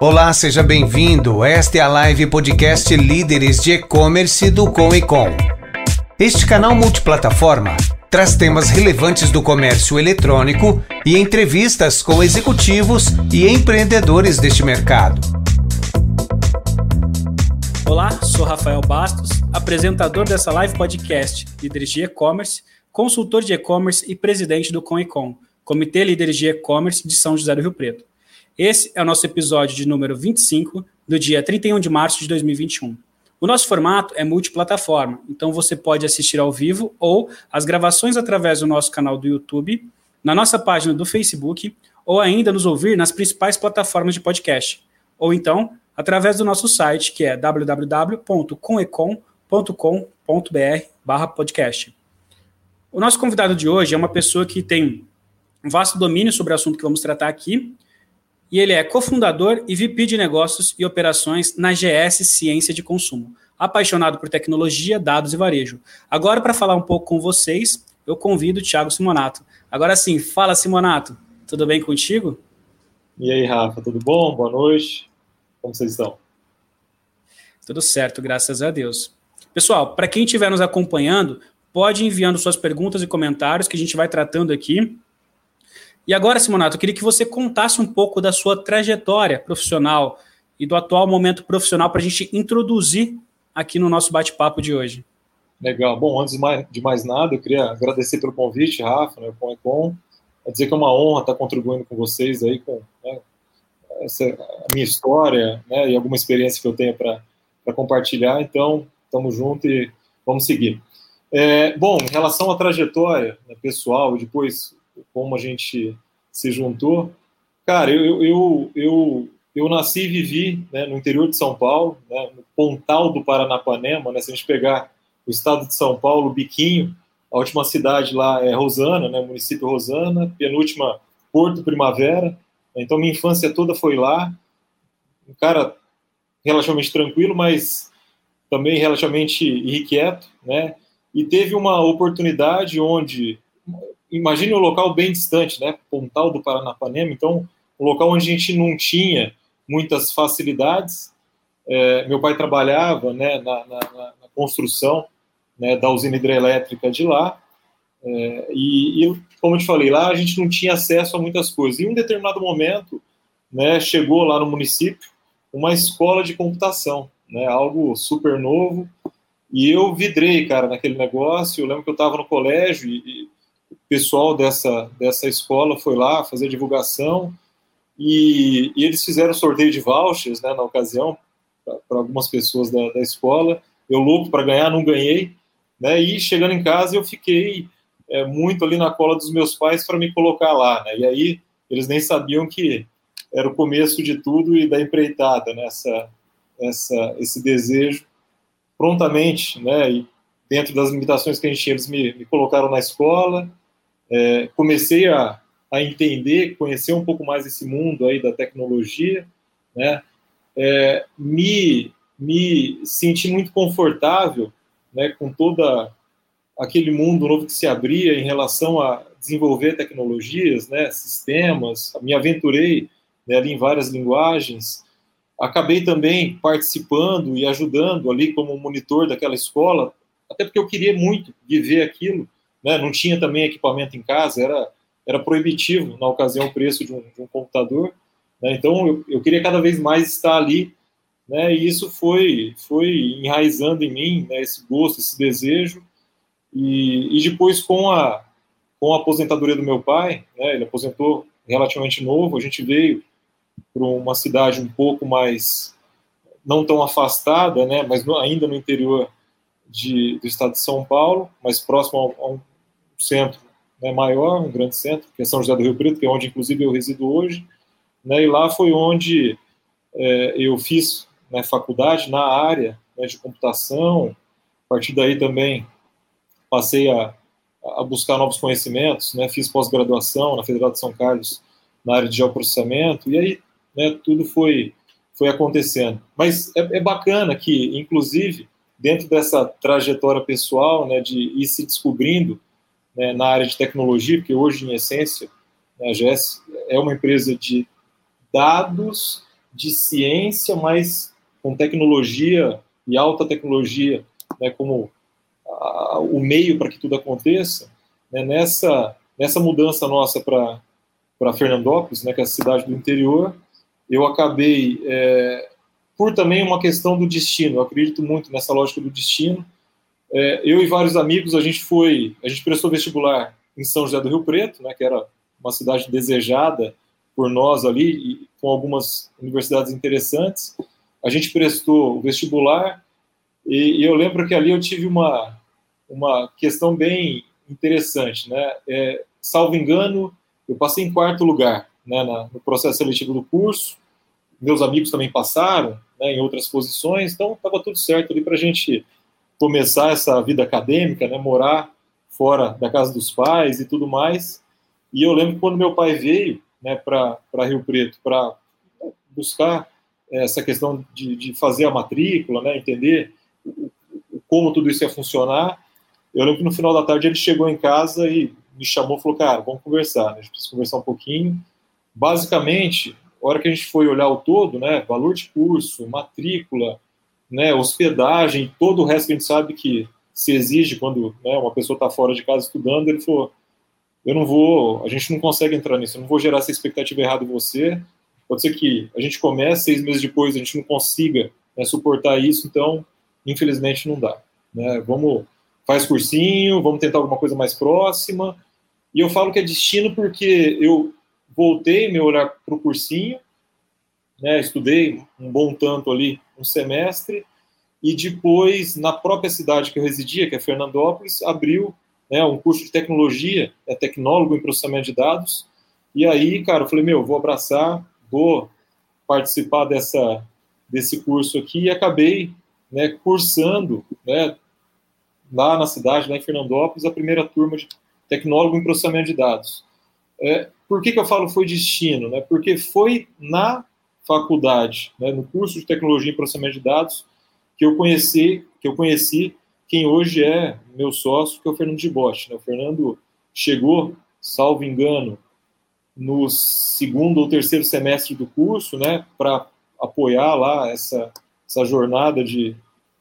Olá, seja bem-vindo. Esta é a live podcast Líderes de E-Commerce do Com e Com. Este canal multiplataforma traz temas relevantes do comércio eletrônico e entrevistas com executivos e empreendedores deste mercado. Olá, sou Rafael Bastos, apresentador dessa live podcast Líderes de E-Commerce, consultor de e-commerce e presidente do Com e Com, Comitê Líderes de E-Commerce de São José do Rio Preto. Esse é o nosso episódio de número 25, do dia 31 de março de 2021. O nosso formato é multiplataforma, então você pode assistir ao vivo ou as gravações através do nosso canal do YouTube, na nossa página do Facebook, ou ainda nos ouvir nas principais plataformas de podcast, ou então através do nosso site, que é www.comecom.com.br/podcast. O nosso convidado de hoje é uma pessoa que tem um vasto domínio sobre o assunto que vamos tratar aqui e ele é cofundador e VP de Negócios e Operações na GS Ciência de Consumo. Apaixonado por tecnologia, dados e varejo. Agora, para falar um pouco com vocês, eu convido o Thiago Simonato. Agora sim, fala Simonato, tudo bem contigo? E aí, Rafa, tudo bom? Boa noite. Como vocês estão? Tudo certo, graças a Deus. Pessoal, para quem estiver nos acompanhando, pode ir enviando suas perguntas e comentários que a gente vai tratando aqui e agora, Simonato, eu queria que você contasse um pouco da sua trajetória profissional e do atual momento profissional para a gente introduzir aqui no nosso bate-papo de hoje. Legal. Bom, antes de mais, de mais, nada, eu queria agradecer pelo convite, Rafa, né, com Econ. É dizer que é uma honra estar contribuindo com vocês aí, com né, essa, a minha história né, e alguma experiência que eu tenho para compartilhar. Então, estamos juntos e vamos seguir. É, bom, em relação à trajetória né, pessoal e depois como a gente se juntou. Cara, eu, eu, eu, eu nasci e vivi né, no interior de São Paulo, né, no Pontal do Paranapanema, né, se a gente pegar o estado de São Paulo, Biquinho, a última cidade lá é Rosana, né, município Rosana, penúltima Porto Primavera, então minha infância toda foi lá, um cara relativamente tranquilo, mas também relativamente irrequieto, né, e teve uma oportunidade onde imagine um local bem distante, né? Pontal do Paranapanema, então um local onde a gente não tinha muitas facilidades. É, meu pai trabalhava, né, na, na, na construção né, da usina hidrelétrica de lá. É, e, e, como eu te falei, lá a gente não tinha acesso a muitas coisas. E em um determinado momento, né, chegou lá no município uma escola de computação, né, algo super novo. E eu vidrei, cara, naquele negócio. Eu lembro que eu estava no colégio e, o pessoal dessa, dessa escola foi lá fazer divulgação e, e eles fizeram sorteio de vouchers né, na ocasião para algumas pessoas da, da escola. Eu louco para ganhar, não ganhei. Né, e chegando em casa eu fiquei é, muito ali na cola dos meus pais para me colocar lá. Né, e aí eles nem sabiam que era o começo de tudo e da empreitada, né, essa, esse desejo prontamente, né, e dentro das limitações que a gente tinha, eles me, me colocaram na escola, é, comecei a, a entender, conhecer um pouco mais esse mundo aí da tecnologia, né? É, me, me senti muito confortável né, com toda aquele mundo novo que se abria em relação a desenvolver tecnologias, né, sistemas. Me aventurei né, ali em várias linguagens. Acabei também participando e ajudando ali como monitor daquela escola, até porque eu queria muito viver aquilo né? não tinha também equipamento em casa, era, era proibitivo na ocasião o preço de um, de um computador, né? então eu, eu, queria cada vez mais estar ali, né? e isso foi, foi enraizando em mim, né? esse gosto, esse desejo, e, e depois com a, com a aposentadoria do meu pai, né? ele aposentou relativamente novo, a gente veio para uma cidade um pouco mais não tão afastada, né, mas no, ainda no interior de, do estado de São Paulo, mais próximo a, a um centro né, maior, um grande centro, que é São José do Rio Preto, que é onde inclusive eu resido hoje, né, e lá foi onde é, eu fiz né, faculdade na área né, de computação, a partir daí também passei a, a buscar novos conhecimentos, né, fiz pós-graduação na Federal de São Carlos na área de geoprocessamento, e aí né, tudo foi, foi acontecendo. Mas é, é bacana que, inclusive, dentro dessa trajetória pessoal, né, de ir se descobrindo né, na área de tecnologia, porque hoje, em essência, né, a GS é uma empresa de dados, de ciência, mas com tecnologia e alta tecnologia, né, como a, o meio para que tudo aconteça, né, nessa, nessa mudança nossa para Fernandópolis, né, que é a cidade do interior, eu acabei, é, por também uma questão do destino, eu acredito muito nessa lógica do destino, é, eu e vários amigos, a gente foi, a gente prestou vestibular em São José do Rio Preto, né, que era uma cidade desejada por nós ali, e com algumas universidades interessantes. A gente prestou o vestibular e, e eu lembro que ali eu tive uma, uma questão bem interessante, né? É, salvo engano, eu passei em quarto lugar né, na, no processo seletivo do curso. Meus amigos também passaram né, em outras posições, então estava tudo certo ali para a gente começar essa vida acadêmica, né, morar fora da casa dos pais e tudo mais. E eu lembro quando meu pai veio né, para Rio Preto para buscar essa questão de, de, fazer a matrícula, né, entender como tudo isso ia funcionar, eu lembro que no final da tarde ele chegou em casa e me chamou e falou, cara, vamos conversar, né? a gente precisa conversar um pouquinho. Basicamente, a hora que a gente foi olhar o todo, né, valor de curso, matrícula, né, hospedagem, todo o resto que a gente sabe que se exige quando né, uma pessoa está fora de casa estudando, ele falou, eu não vou, a gente não consegue entrar nisso, eu não vou gerar essa expectativa errada em você, pode ser que a gente comece, seis meses depois a gente não consiga né, suportar isso, então, infelizmente, não dá. Né? Vamos, faz cursinho, vamos tentar alguma coisa mais próxima, e eu falo que é destino porque eu voltei meu olhar para o cursinho, né, estudei um bom tanto ali, um semestre, e depois, na própria cidade que eu residia, que é Fernandópolis, abriu né, um curso de tecnologia, é tecnólogo em processamento de dados, e aí, cara, eu falei, meu, vou abraçar, vou participar dessa, desse curso aqui, e acabei né, cursando, né, lá na cidade, lá em Fernandópolis, a primeira turma de tecnólogo em processamento de dados. É, por que, que eu falo foi destino? Né? Porque foi na faculdade, né, no curso de tecnologia em processamento de dados, que eu conheci, que eu conheci quem hoje é meu sócio, que é o Fernando de Bosch. Né? O Fernando chegou, salvo engano, no segundo ou terceiro semestre do curso, né, para apoiar lá essa, essa jornada de,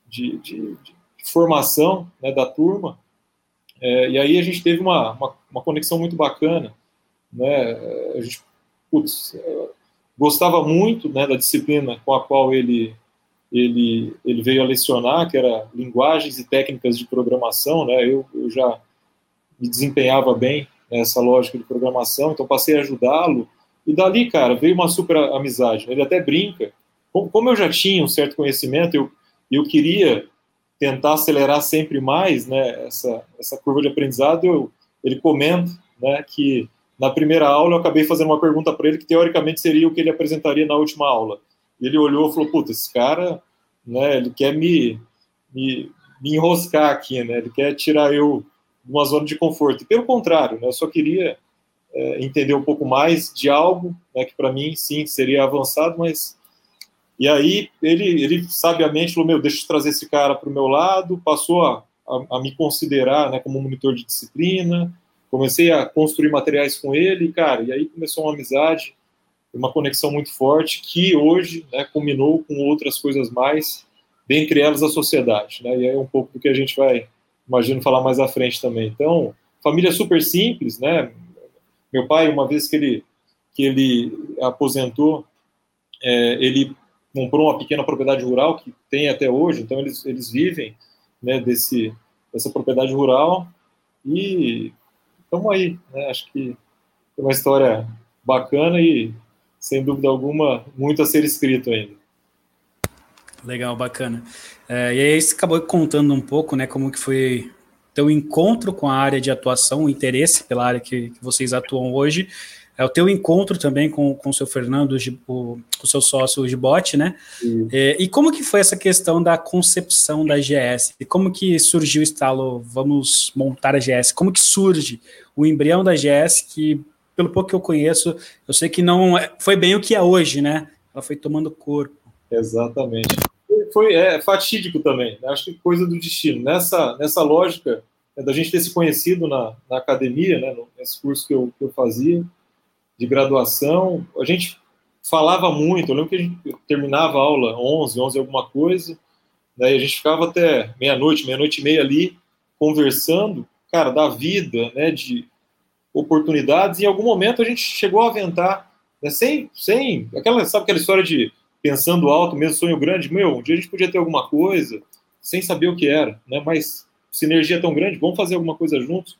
de, de, de formação né, da turma. É, e aí a gente teve uma, uma, uma, conexão muito bacana. Né? A gente, putz, gostava muito né, da disciplina com a qual ele, ele, ele veio a lecionar, que era linguagens e técnicas de programação. Né? Eu, eu já me desempenhava bem nessa lógica de programação, então passei a ajudá-lo. E dali, cara, veio uma super amizade. Ele até brinca. Como eu já tinha um certo conhecimento, eu, eu queria tentar acelerar sempre mais né, essa, essa curva de aprendizado. Eu, ele comenta né, que na primeira aula eu acabei fazendo uma pergunta para ele que teoricamente seria o que ele apresentaria na última aula. Ele olhou e falou: Puta, esse cara, né, ele quer me, me, me enroscar aqui, né, ele quer tirar eu de uma zona de conforto. E pelo contrário, né, eu só queria é, entender um pouco mais de algo né, que para mim, sim, seria avançado, mas. E aí ele, ele sabiamente falou: Meu, deixa eu trazer esse cara para o meu lado, passou a, a, a me considerar né, como monitor de disciplina comecei a construir materiais com ele, cara, e aí começou uma amizade, uma conexão muito forte que hoje né, culminou com outras coisas mais, dentre elas a sociedade, né, e é um pouco do que a gente vai, imagino, falar mais à frente também. Então, família super simples, né, meu pai, uma vez que ele, que ele aposentou, é, ele comprou uma pequena propriedade rural que tem até hoje, então eles, eles vivem né, desse, dessa propriedade rural e estamos aí. Né? Acho que é uma história bacana e, sem dúvida alguma, muito a ser escrito ainda. Legal, bacana. É, e aí você acabou contando um pouco, né, como que foi teu encontro com a área de atuação, o interesse pela área que, que vocês atuam hoje, é o teu encontro também com, com o seu Fernando, o, o seu sócio Gibote, né? É, e como que foi essa questão da concepção da GS? E como que surgiu o estalo, vamos montar a GS? Como que surge o embrião da GS, que pelo pouco que eu conheço, eu sei que não é, foi bem o que é hoje, né? Ela foi tomando corpo. Exatamente. Foi é, fatídico também, né? acho que coisa do destino. Nessa, nessa lógica né, da gente ter se conhecido na, na academia, né, nesse curso que eu, que eu fazia, de graduação, a gente falava muito. Eu lembro que a gente terminava a aula 11, 11 alguma coisa, né, a gente ficava até meia-noite, meia-noite e meia ali, conversando, cara, da vida, né, de oportunidades. E em algum momento a gente chegou a aventar, né, sem, sem, aquela, sabe aquela história de pensando alto, mesmo sonho grande, meu, um dia a gente podia ter alguma coisa, sem saber o que era, né, mas sinergia tão grande, vamos fazer alguma coisa juntos.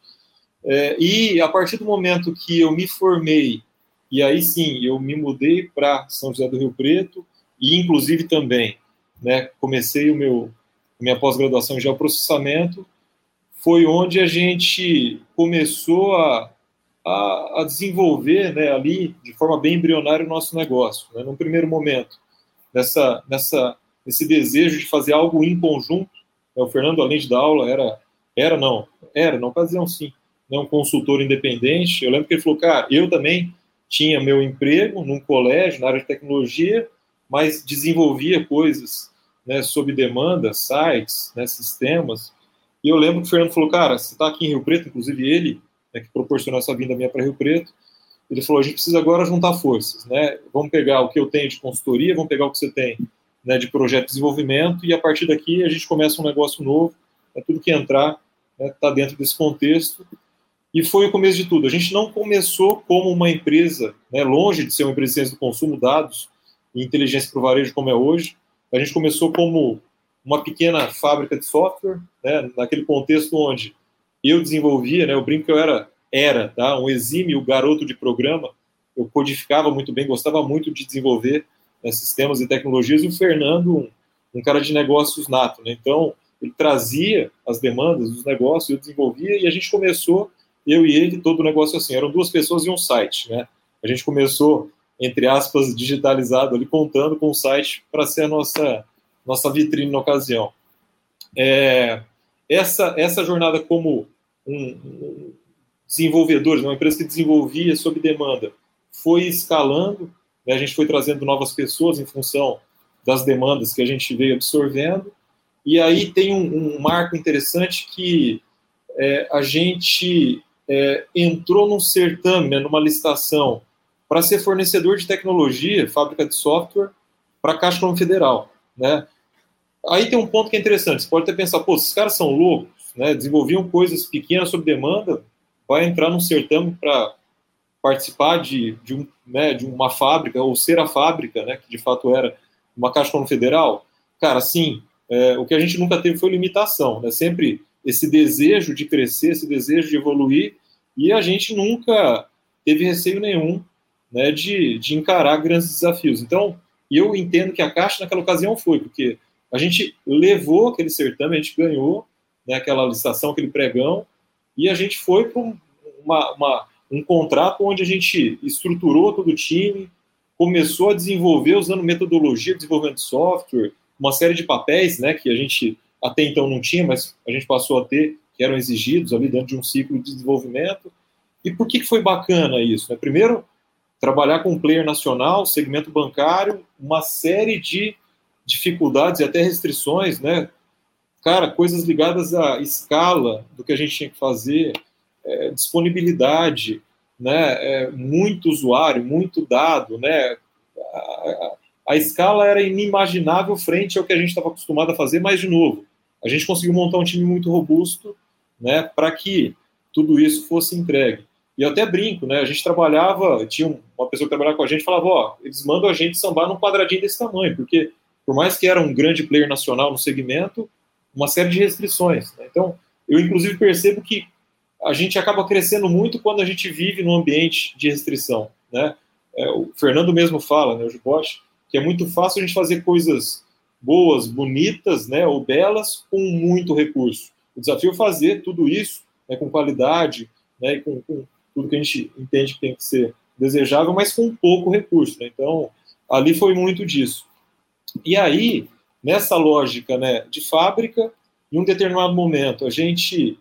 É, e a partir do momento que eu me formei, e aí sim eu me mudei para São José do Rio Preto, e inclusive também né, comecei o meu minha pós-graduação em geoprocessamento, foi onde a gente começou a, a, a desenvolver né, ali, de forma bem embrionária, o nosso negócio. Né, num primeiro momento, nessa, nessa, nesse desejo de fazer algo em conjunto, né, o Fernando, além de dar aula, era, era não, era, não ocasião sim, né, um consultor independente. Eu lembro que ele falou, cara, eu também tinha meu emprego num colégio, na área de tecnologia, mas desenvolvia coisas né, sob demanda, sites, né, sistemas. E eu lembro que o Fernando falou, cara, você está aqui em Rio Preto, inclusive ele, né, que proporcionou essa vinda minha para Rio Preto, ele falou, a gente precisa agora juntar forças, né? Vamos pegar o que eu tenho de consultoria, vamos pegar o que você tem né, de projeto de desenvolvimento e a partir daqui a gente começa um negócio novo, é tudo que entrar está né, tá dentro desse contexto e foi o começo de tudo. A gente não começou como uma empresa, né, longe de ser uma empresa de ciência do consumo, dados e inteligência para o varejo como é hoje. A gente começou como uma pequena fábrica de software, né, naquele contexto onde eu desenvolvia, né, eu brinco que eu era, era tá, um exímio garoto de programa, eu codificava muito bem, gostava muito de desenvolver né, sistemas e tecnologias, e o Fernando, um, um cara de negócios nato. Né, então, ele trazia as demandas dos negócios, eu desenvolvia, e a gente começou, eu e ele, todo o negócio assim, eram duas pessoas e um site. Né, a gente começou entre aspas, digitalizado ali, contando com o site para ser a nossa, nossa vitrine na ocasião. É, essa, essa jornada como um, um uma empresa que desenvolvia sob demanda, foi escalando, né, a gente foi trazendo novas pessoas em função das demandas que a gente veio absorvendo, e aí tem um, um marco interessante que é, a gente é, entrou num certame, né, numa licitação para ser fornecedor de tecnologia, fábrica de software, para a Caixa Econômica Federal. Né? Aí tem um ponto que é interessante, você pode até pensar, pô, esses caras são loucos, né? desenvolviam coisas pequenas sob demanda, vai entrar num certame para participar de, de, um, né, de uma fábrica, ou ser a fábrica, né, que de fato era uma Caixa Econômica Federal. Cara, sim, é, o que a gente nunca teve foi limitação, né? sempre esse desejo de crescer, esse desejo de evoluir, e a gente nunca teve receio nenhum né, de, de encarar grandes desafios. Então, eu entendo que a Caixa naquela ocasião foi, porque a gente levou aquele certame, a gente ganhou né, aquela licitação, aquele pregão, e a gente foi para uma, uma, um contrato onde a gente estruturou todo o time, começou a desenvolver usando metodologia de desenvolvimento de software, uma série de papéis né, que a gente até então não tinha, mas a gente passou a ter, que eram exigidos ali dentro de um ciclo de desenvolvimento. E por que, foi bacana isso? Né? Primeiro, trabalhar com um player nacional, segmento bancário, uma série de dificuldades e até restrições, né? Cara, coisas ligadas à escala do que a gente tinha que fazer, é, disponibilidade, né? É, muito usuário, muito dado, né? A, a, a, escala era inimaginável frente ao que a gente estava acostumado a fazer, mas de novo, a gente conseguiu montar um time muito robusto, né? Para que tudo isso fosse entregue. E eu até brinco, né? A gente trabalhava, tinha uma pessoa que trabalhava com a gente falava, ó, eles mandam a gente sambar num quadradinho desse tamanho, porque por mais que era um grande player nacional no segmento, uma série de restrições. Né? Então, eu inclusive percebo que a gente acaba crescendo muito quando a gente vive num ambiente de restrição, né? É, o Fernando mesmo fala, né, o Bosch, que é muito fácil a gente fazer coisas boas, bonitas, né, ou belas com muito recurso. O desafio é fazer tudo isso né, com qualidade, né, com, com tudo que a gente entende que tem que ser desejável, mas com pouco recurso. Né? Então, ali foi muito disso. E aí, nessa lógica né, de fábrica, em um determinado momento, a gente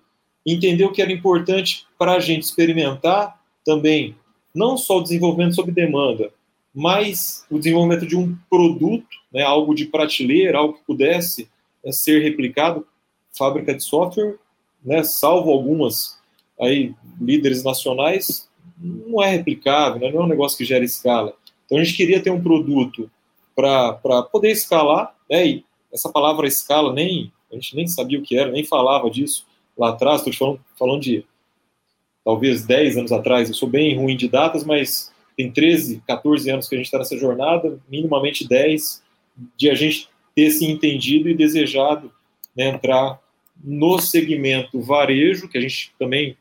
entendeu que era importante para a gente experimentar também, não só o desenvolvimento sob demanda, mas o desenvolvimento de um produto, né, algo de prateleira, algo que pudesse né, ser replicado, fábrica de software, né, salvo algumas aí líderes nacionais, não é replicável, né? não é um negócio que gera escala. Então a gente queria ter um produto para poder escalar, né? E essa palavra escala nem a gente nem sabia o que era, nem falava disso lá atrás. Estou falando, falando de talvez 10 anos atrás. Eu sou bem ruim de datas, mas tem 13, 14 anos que a gente está nessa jornada, minimamente 10, de a gente ter se entendido e desejado né, entrar no segmento varejo, que a gente também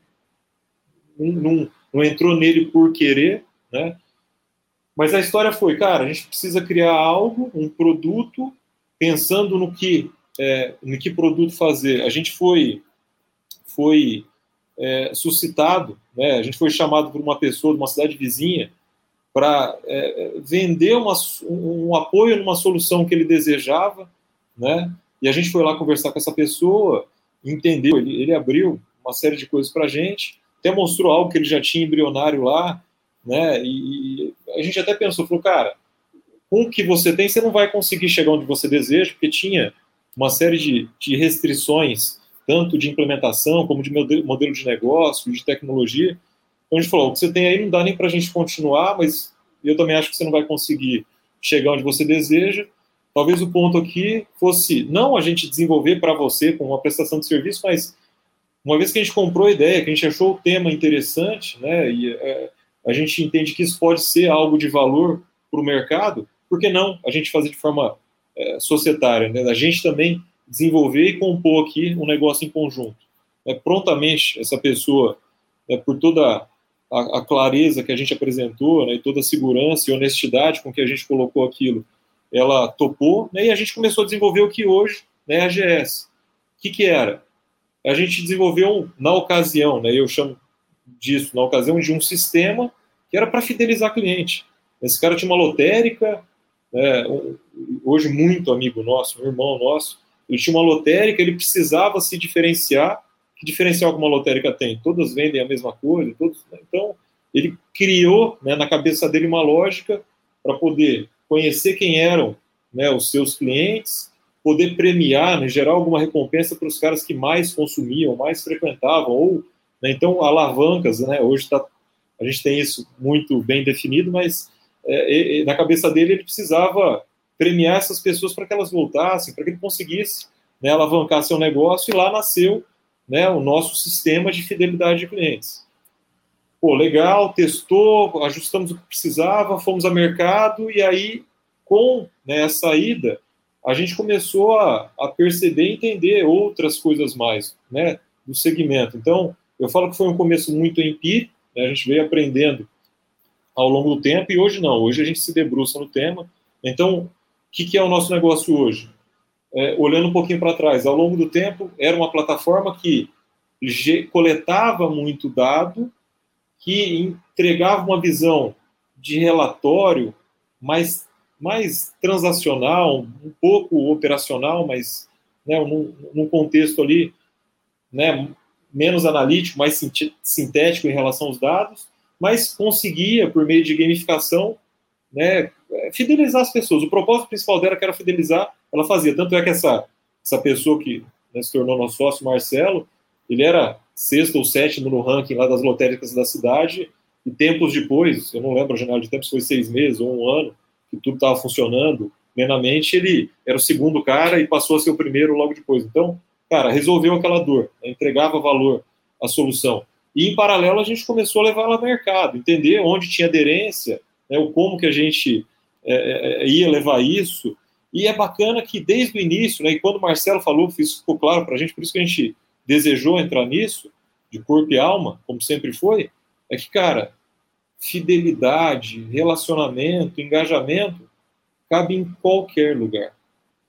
não, não, não entrou nele por querer, né? Mas a história foi, cara, a gente precisa criar algo, um produto, pensando no que, é, no que produto fazer. A gente foi, foi é, suscitado, né? A gente foi chamado por uma pessoa de uma cidade vizinha para é, vender uma, um apoio numa solução que ele desejava, né? E a gente foi lá conversar com essa pessoa, entendeu, ele, ele abriu uma série de coisas para a gente, até mostrou algo que ele já tinha embrionário lá, né? E, a gente até pensou, falou, cara, com o que você tem, você não vai conseguir chegar onde você deseja, porque tinha uma série de, de restrições, tanto de implementação, como de modelo de negócio, de tecnologia. A gente falou, o que você tem aí não dá nem para a gente continuar, mas eu também acho que você não vai conseguir chegar onde você deseja. Talvez o ponto aqui fosse não a gente desenvolver para você com uma prestação de serviço, mas uma vez que a gente comprou a ideia, que a gente achou o tema interessante, né, e é, a gente entende que isso pode ser algo de valor para o mercado, por que não a gente fazer de forma é, societária, né, a gente também desenvolver e compor aqui um negócio em conjunto. É, prontamente, essa pessoa, é, por toda a, a, clareza que a gente apresentou, né, e toda a segurança e honestidade com que a gente colocou aquilo, ela topou, né, e a gente começou a desenvolver o que hoje né, é a GS. O que, que era? A gente desenvolveu, na ocasião, né, eu chamo disso, na ocasião de um sistema que era para fidelizar cliente. Esse cara tinha uma lotérica, né, hoje muito amigo nosso, um irmão nosso, ele tinha uma lotérica, ele precisava se diferenciar. Que diferencial que uma lotérica tem? Todas vendem a mesma coisa, todos, né? então ele criou né, na cabeça dele uma lógica para poder conhecer quem eram né, os seus clientes, poder premiar, né, gerar alguma recompensa para os caras que mais consumiam, mais frequentavam, ou né, então alavancas, né, hoje tá, a gente tem isso muito bem definido, mas é, é, na cabeça dele ele precisava premiar essas pessoas para que elas voltassem, para que ele conseguisse né, alavancar seu negócio, e lá nasceu né, o nosso sistema de fidelidade de clientes pô, legal, testou, ajustamos o que precisava, fomos a mercado e aí, com né, a saída, a gente começou a, a perceber e entender outras coisas mais né, do segmento. Então, eu falo que foi um começo muito empírico, né, a gente veio aprendendo ao longo do tempo e hoje não, hoje a gente se debruça no tema. Então, o que, que é o nosso negócio hoje? É, olhando um pouquinho para trás, ao longo do tempo, era uma plataforma que coletava muito dado que entregava uma visão de relatório mais, mais transacional, um pouco operacional, mas né, num, num contexto ali né, menos analítico, mais sintético em relação aos dados, mas conseguia, por meio de gamificação, né, fidelizar as pessoas. O propósito principal dela, era fidelizar, ela fazia. Tanto é que essa, essa pessoa que né, se tornou nosso sócio, Marcelo, ele era sexto ou sétimo no ranking lá das lotéricas da cidade, e tempos depois, eu não lembro a janela de tempo se foi seis meses ou um ano, que tudo estava funcionando plenamente, ele era o segundo cara e passou a ser o primeiro logo depois. Então, cara, resolveu aquela dor, né? entregava valor à solução. E, em paralelo, a gente começou a levar ela ao mercado, entender onde tinha aderência, né, o como que a gente é, é, é ia levar isso. E é bacana que, desde o início, né, e quando o Marcelo falou, isso ficou claro para a gente, por isso que a gente desejou entrar nisso, de corpo e alma, como sempre foi, é que, cara, fidelidade, relacionamento, engajamento, cabe em qualquer lugar.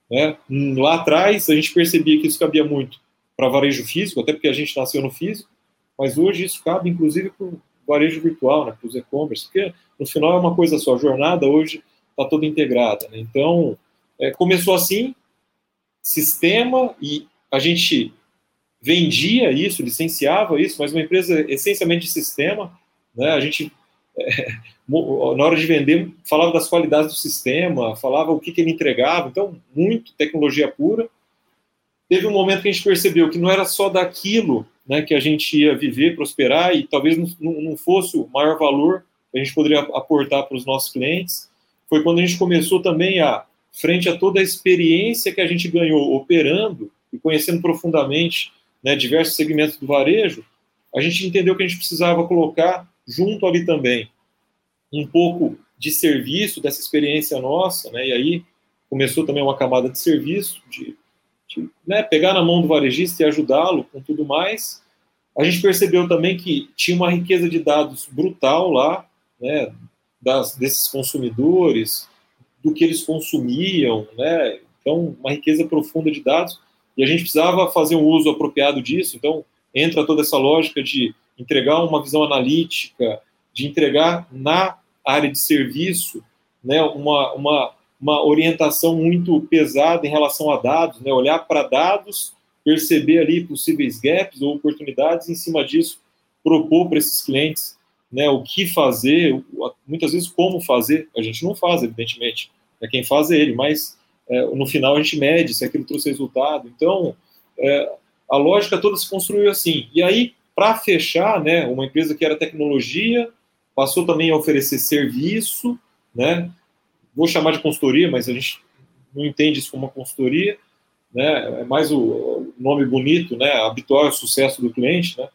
Né? Lá atrás, a gente percebia que isso cabia muito para varejo físico, até porque a gente nasceu no físico, mas hoje isso cabe, inclusive, para o varejo virtual, né, para os e-commerce, porque no final é uma coisa só, a jornada hoje está toda integrada. Né? Então, é, começou assim, sistema, e a gente vendia isso, licenciava isso, mas uma empresa essencialmente de sistema, né? A gente é, na hora de vender falava das qualidades do sistema, falava o que, que ele entregava, então muito tecnologia pura. Teve um momento que a gente percebeu que não era só daquilo né, que a gente ia viver, prosperar, e talvez não, não fosse o maior valor que a gente poderia aportar para os nossos clientes. Foi quando a gente começou também a, frente a toda a experiência que a gente ganhou operando e conhecendo profundamente né, diversos segmentos do varejo, a gente entendeu que a gente precisava colocar junto ali também um pouco de serviço dessa experiência nossa, né, e aí começou também uma camada de serviço, de, de né, pegar na mão do varejista e ajudá-lo com tudo mais. A gente percebeu também que tinha uma riqueza de dados brutal lá, né, das, desses consumidores, do que eles consumiam, né, então uma riqueza profunda de dados, e a gente precisava fazer um uso apropriado disso, então entra toda essa lógica de entregar uma visão analítica, de entregar na área de serviço né, uma, uma, uma orientação muito pesada em relação a dados, né, olhar para dados, perceber ali possíveis gaps ou oportunidades, em cima disso, propor para esses clientes né, o que fazer, muitas vezes como fazer, a gente não faz, evidentemente, é quem faz é ele, mas é, no final a gente mede se aquilo trouxe resultado. Então, é, a lógica toda se construiu assim. E aí, para fechar, né, uma empresa que era tecnologia, passou também a oferecer serviço, né, vou chamar de consultoria, mas a gente não entende isso como uma consultoria, né, é mais o nome bonito, né, habitual ao sucesso do cliente, né,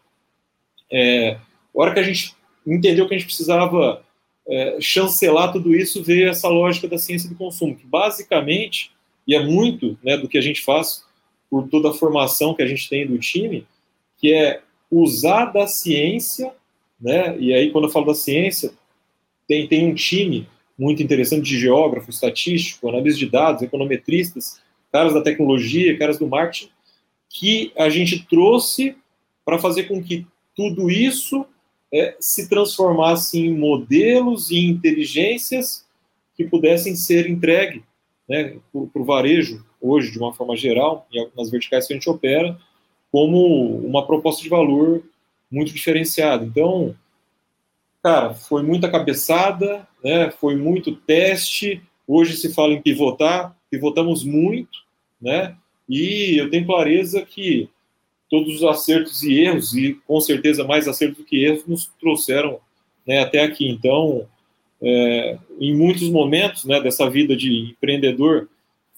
é, a hora que a gente entendeu que a gente precisava é, chancelar tudo isso, veio essa lógica da ciência do consumo, que basicamente, e é muito né, do que a gente faz por toda a formação que a gente tem do time, que é usar da ciência, né, e aí quando eu falo da ciência, tem, tem um time muito interessante de geógrafo, estatístico, analista de dados, econometristas, caras da tecnologia, caras do marketing, que a gente trouxe para fazer com que tudo isso é, se transformasse em modelos e inteligências que pudessem ser entregue né, para o varejo, hoje, de uma forma geral, nas verticais que a gente opera, como uma proposta de valor muito diferenciada. Então, cara, foi muita cabeçada, né? Foi muito teste. Hoje se fala em pivotar, pivotamos muito, né? E eu tenho clareza que todos os acertos e erros, e com certeza mais acertos do que erros, nos trouxeram né, até aqui. Então, é, em muitos momentos né, dessa vida de empreendedor,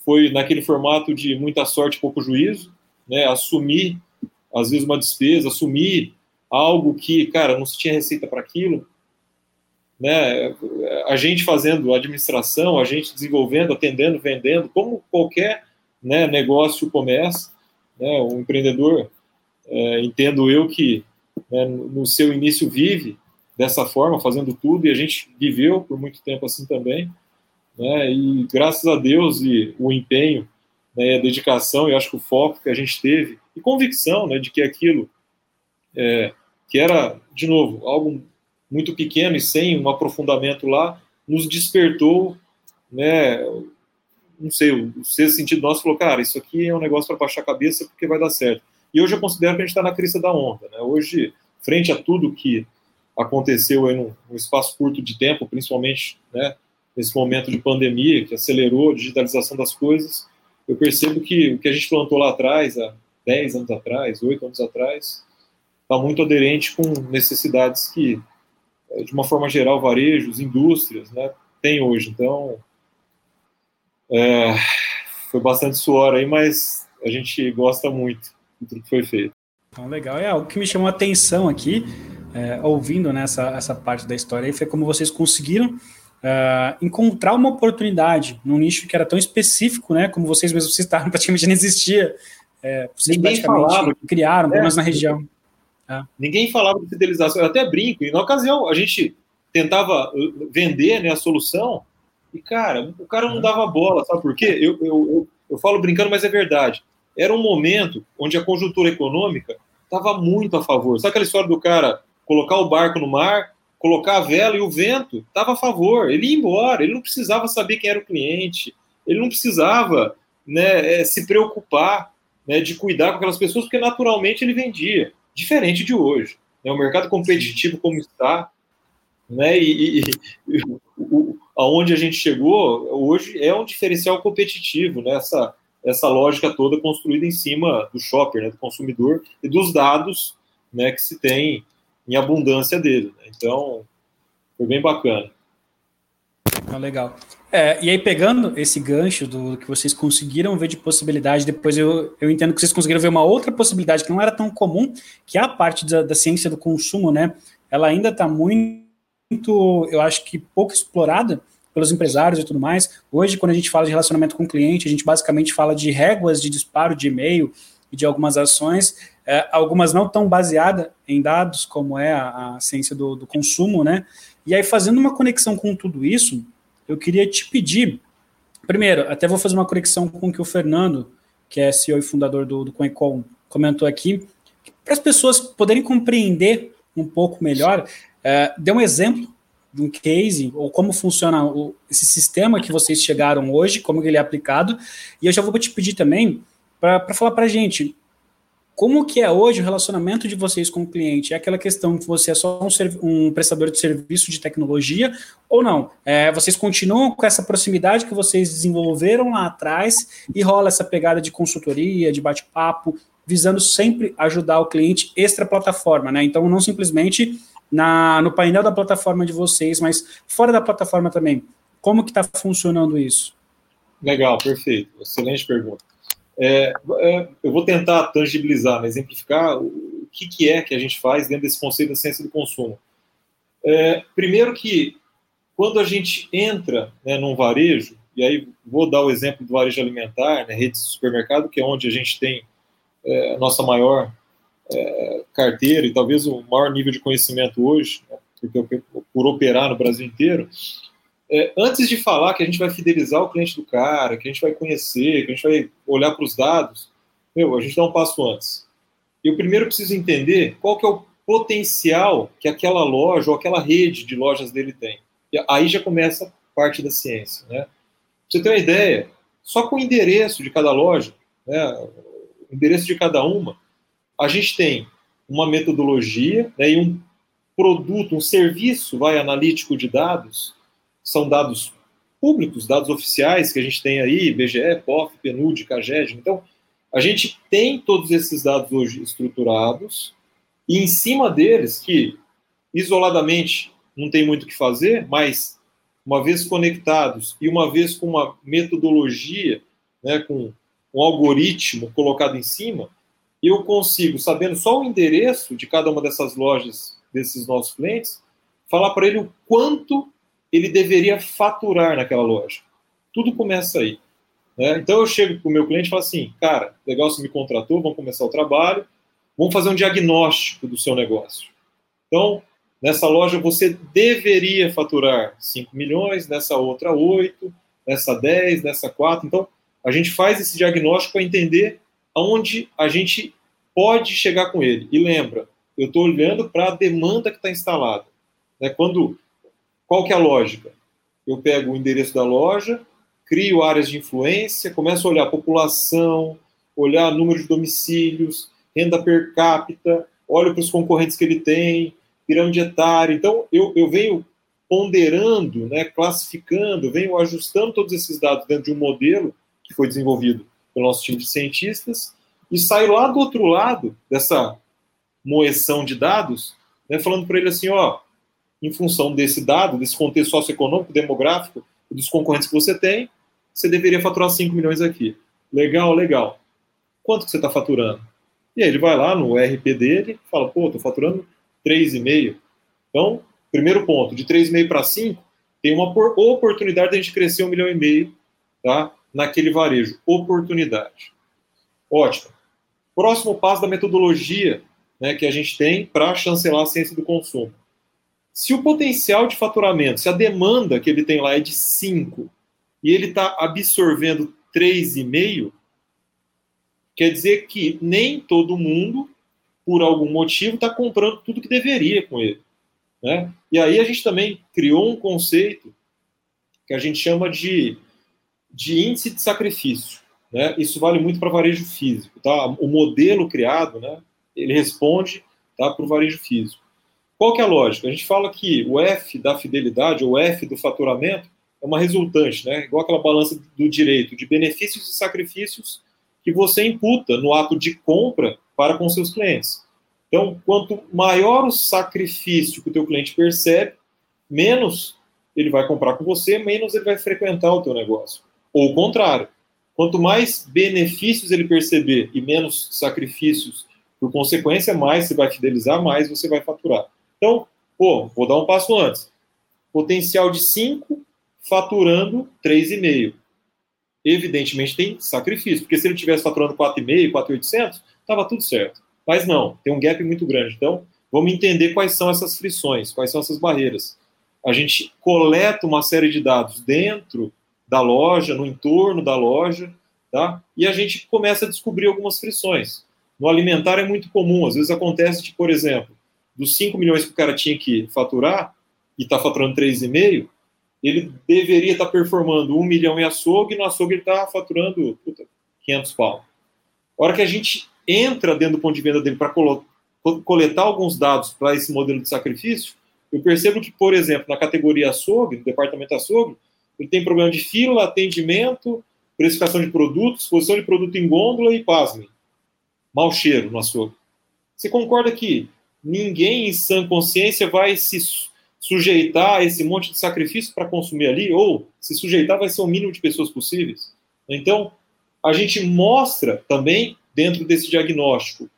foi naquele formato de muita sorte, pouco juízo, né, assumir, às vezes, uma despesa, assumir algo que, cara, não se tinha receita para aquilo, né, a gente fazendo administração, a gente desenvolvendo, atendendo, vendendo, como qualquer né, negócio começa, né, o empreendedor, é, entendo eu que né, no seu início vive dessa forma, fazendo tudo, e a gente viveu por muito tempo assim também, né, e graças a Deus e o empenho, né, a dedicação, e acho que o foco que a gente teve, e convicção né, de que aquilo é, que era, de novo, algo muito pequeno e sem um aprofundamento lá, nos despertou, né, não sei, o sexto sentido nosso falou, cara, isso aqui é um negócio para baixar a cabeça porque vai dar certo. E hoje eu considero que a gente está na crista da onda, né? Hoje, frente a tudo que aconteceu em um, espaço curto de tempo, principalmente, né, nesse momento de pandemia que acelerou a digitalização das coisas, eu percebo que o que a gente plantou lá atrás, há 10 anos atrás, 8 anos atrás, está muito aderente com necessidades que de uma forma geral, varejos, indústrias, né, tem hoje. Então, é, foi bastante suor aí, mas a gente gosta muito que foi feito. Então, legal. É algo que me chamou a atenção aqui, é, ouvindo nessa né, essa parte da história, aí, foi como vocês conseguiram é, encontrar uma oportunidade num nicho que era tão específico, né? Como vocês mesmos citaram, praticamente não existia. É, vocês Ninguém praticamente falava. criaram, pelo menos na região. É. Ninguém falava de fidelização, eu até brinco, e na ocasião a gente tentava uh, vender né, a solução, e cara, o cara não dava bola, sabe por quê? Eu, eu, eu, eu falo brincando, mas é verdade. Era um momento onde a conjuntura econômica estava muito a favor. Sabe aquela história do cara colocar o barco no mar, colocar a vela e o vento estava a favor. Ele ia embora, ele não precisava saber quem era o cliente, ele não precisava né, é, se preocupar né, de cuidar com aquelas pessoas, porque naturalmente ele vendia diferente de hoje. Né? O mercado competitivo como está, né? E, e, e o, aonde a gente chegou hoje é um diferencial competitivo, né? Essa, essa lógica toda construída em cima do shopper, né? do consumidor e dos dados, né? Que se tem em abundância dele. Né? Então, foi bem bacana. Ah, legal. É, e aí, pegando esse gancho do que vocês conseguiram ver de possibilidade, depois eu, eu entendo que vocês conseguiram ver uma outra possibilidade que não era tão comum, que é a parte da, da ciência do consumo, né? Ela ainda está muito, eu acho que pouco explorada pelos empresários e tudo mais. Hoje, quando a gente fala de relacionamento com o cliente, a gente basicamente fala de réguas de disparo de e-mail e de algumas ações, é, algumas não tão baseadas em dados, como é a, a ciência do, do consumo, né? E aí, fazendo uma conexão com tudo isso, eu queria te pedir, primeiro, até vou fazer uma conexão com o que o Fernando, que é CEO e fundador do, do CoinCon, comentou aqui, para as pessoas poderem compreender um pouco melhor, é, dê um exemplo de um case, ou como funciona o, esse sistema que vocês chegaram hoje, como ele é aplicado, e eu já vou te pedir também para falar para a gente como que é hoje o relacionamento de vocês com o cliente? É aquela questão que você é só um, um prestador de serviço de tecnologia ou não? É, vocês continuam com essa proximidade que vocês desenvolveram lá atrás e rola essa pegada de consultoria, de bate-papo, visando sempre ajudar o cliente extra plataforma, né? Então, não simplesmente na, no painel da plataforma de vocês, mas fora da plataforma também. Como que está funcionando isso? Legal, perfeito. Excelente pergunta. É, é, eu vou tentar tangibilizar, né, exemplificar o que, que, é que a gente faz dentro desse conceito da ciência do consumo. É, primeiro que, quando a gente entra né, num varejo, e aí vou dar o exemplo do varejo alimentar, né, rede de supermercado, que é onde a gente tem é, nossa maior é, carteira e talvez o maior nível de conhecimento hoje, né, porque por operar no Brasil inteiro, é, antes de falar que a gente vai fidelizar o cliente do cara, que a gente vai conhecer, que a gente vai olhar para os dados, meu, a gente dá um passo antes. Eu primeiro preciso entender qual que é o potencial que aquela loja ou aquela rede de lojas dele tem. E aí já começa parte da ciência. Né? Pra você ter uma ideia, só com o endereço de cada loja, né, endereço de cada uma, a gente tem uma metodologia né, e um produto, um serviço vai analítico de dados são dados públicos, dados oficiais que a gente tem aí, BGE, POF, PNUD, CAGED. Então, a gente tem todos esses dados hoje estruturados e em cima deles, que isoladamente não tem muito o que fazer, mas uma vez conectados e uma vez com uma metodologia, né, com um algoritmo colocado em cima, eu consigo, sabendo só o endereço de cada uma dessas lojas desses nossos clientes, falar para ele o quanto ele deveria faturar naquela loja. Tudo começa aí. Né? Então eu chego para o meu cliente e falo assim, cara, legal, você me contratou, vamos começar o trabalho, vamos fazer um diagnóstico do seu negócio. Então, nessa loja você deveria faturar 5 milhões, nessa outra 8, nessa 10, nessa 4. Então, a gente faz esse diagnóstico para entender aonde a gente pode chegar com ele. E lembra, eu estou olhando para a demanda que está instalada. Né? Quando qual que é a lógica? Eu pego o endereço da loja, crio áreas de influência, começo a olhar a população, olhar número de domicílios, renda per capita, olho para os concorrentes que ele tem, pirâmide etária. Então, eu, eu venho ponderando, né, classificando, venho ajustando todos esses dados dentro de um modelo que foi desenvolvido pelo nosso time de cientistas e saio lá do outro lado dessa moeção de dados, né, falando para ele assim, ó, em função desse dado, desse contexto socioeconômico, demográfico, dos concorrentes que você tem, você deveria faturar 5 milhões aqui. Legal, legal. Quanto que você está faturando? E aí ele vai lá no RP dele fala, pô, estou faturando 3,5. Então, primeiro ponto, de 3,5 para 5, tem uma oportunidade de a gente crescer um milhão e meio tá, naquele varejo. Oportunidade. Ótimo. Próximo passo da metodologia né, que a gente tem para chancelar a ciência do consumo. Se o potencial de faturamento, se a demanda que ele tem lá é de 5 e ele está absorvendo 3,5, quer dizer que nem todo mundo, por algum motivo, está comprando tudo que deveria com ele. Né? E aí a gente também criou um conceito que a gente chama de, de índice de sacrifício. Né? Isso vale muito para varejo físico. Tá? O modelo criado, né, ele responde tá, para o varejo físico. Qual que é a lógica? A gente fala que o F da fidelidade, ou F do faturamento, é uma resultante, né? igual aquela balança do direito, de benefícios e sacrifícios que você imputa no ato de compra para com seus clientes. Então, quanto maior o sacrifício que o teu cliente percebe, menos ele vai comprar com você, menos ele vai frequentar o teu negócio. Ou o contrário. Quanto mais benefícios ele perceber e menos sacrifícios, por consequência, mais você vai fidelizar, mais você vai faturar. Então, pô, vou dar um passo antes. Potencial de 5, faturando 3,5. Evidentemente tem sacrifício, porque se ele tivesse faturando 4,5, 4,800, estava tudo certo. Mas não, tem um gap muito grande. Então, vamos entender quais são essas frições, quais são essas barreiras. A gente coleta uma série de dados dentro da loja, no entorno da loja, tá? E a gente começa a descobrir algumas frições. No alimentar é muito comum, às vezes acontece de, por exemplo, dos 5 milhões que o cara tinha que faturar e está faturando 3,5, ele deveria estar tá performando 1 milhão em açougue e no açougue ele está faturando puta, 500 pau. A hora que a gente entra dentro do ponto de venda dele para coletar alguns dados para esse modelo de sacrifício, eu percebo que, por exemplo, na categoria açougue, no departamento açougue, ele tem problema de fila, atendimento, precificação de produtos, exposição de produto em gôndola e, pasmem, mau cheiro no açougue. Você concorda que ninguém em sã consciência vai se sujeitar a esse monte de sacrifício para consumir ali? Ou, se sujeitar, vai ser o mínimo de pessoas possíveis? Então, a gente mostra também, dentro desse diagnóstico,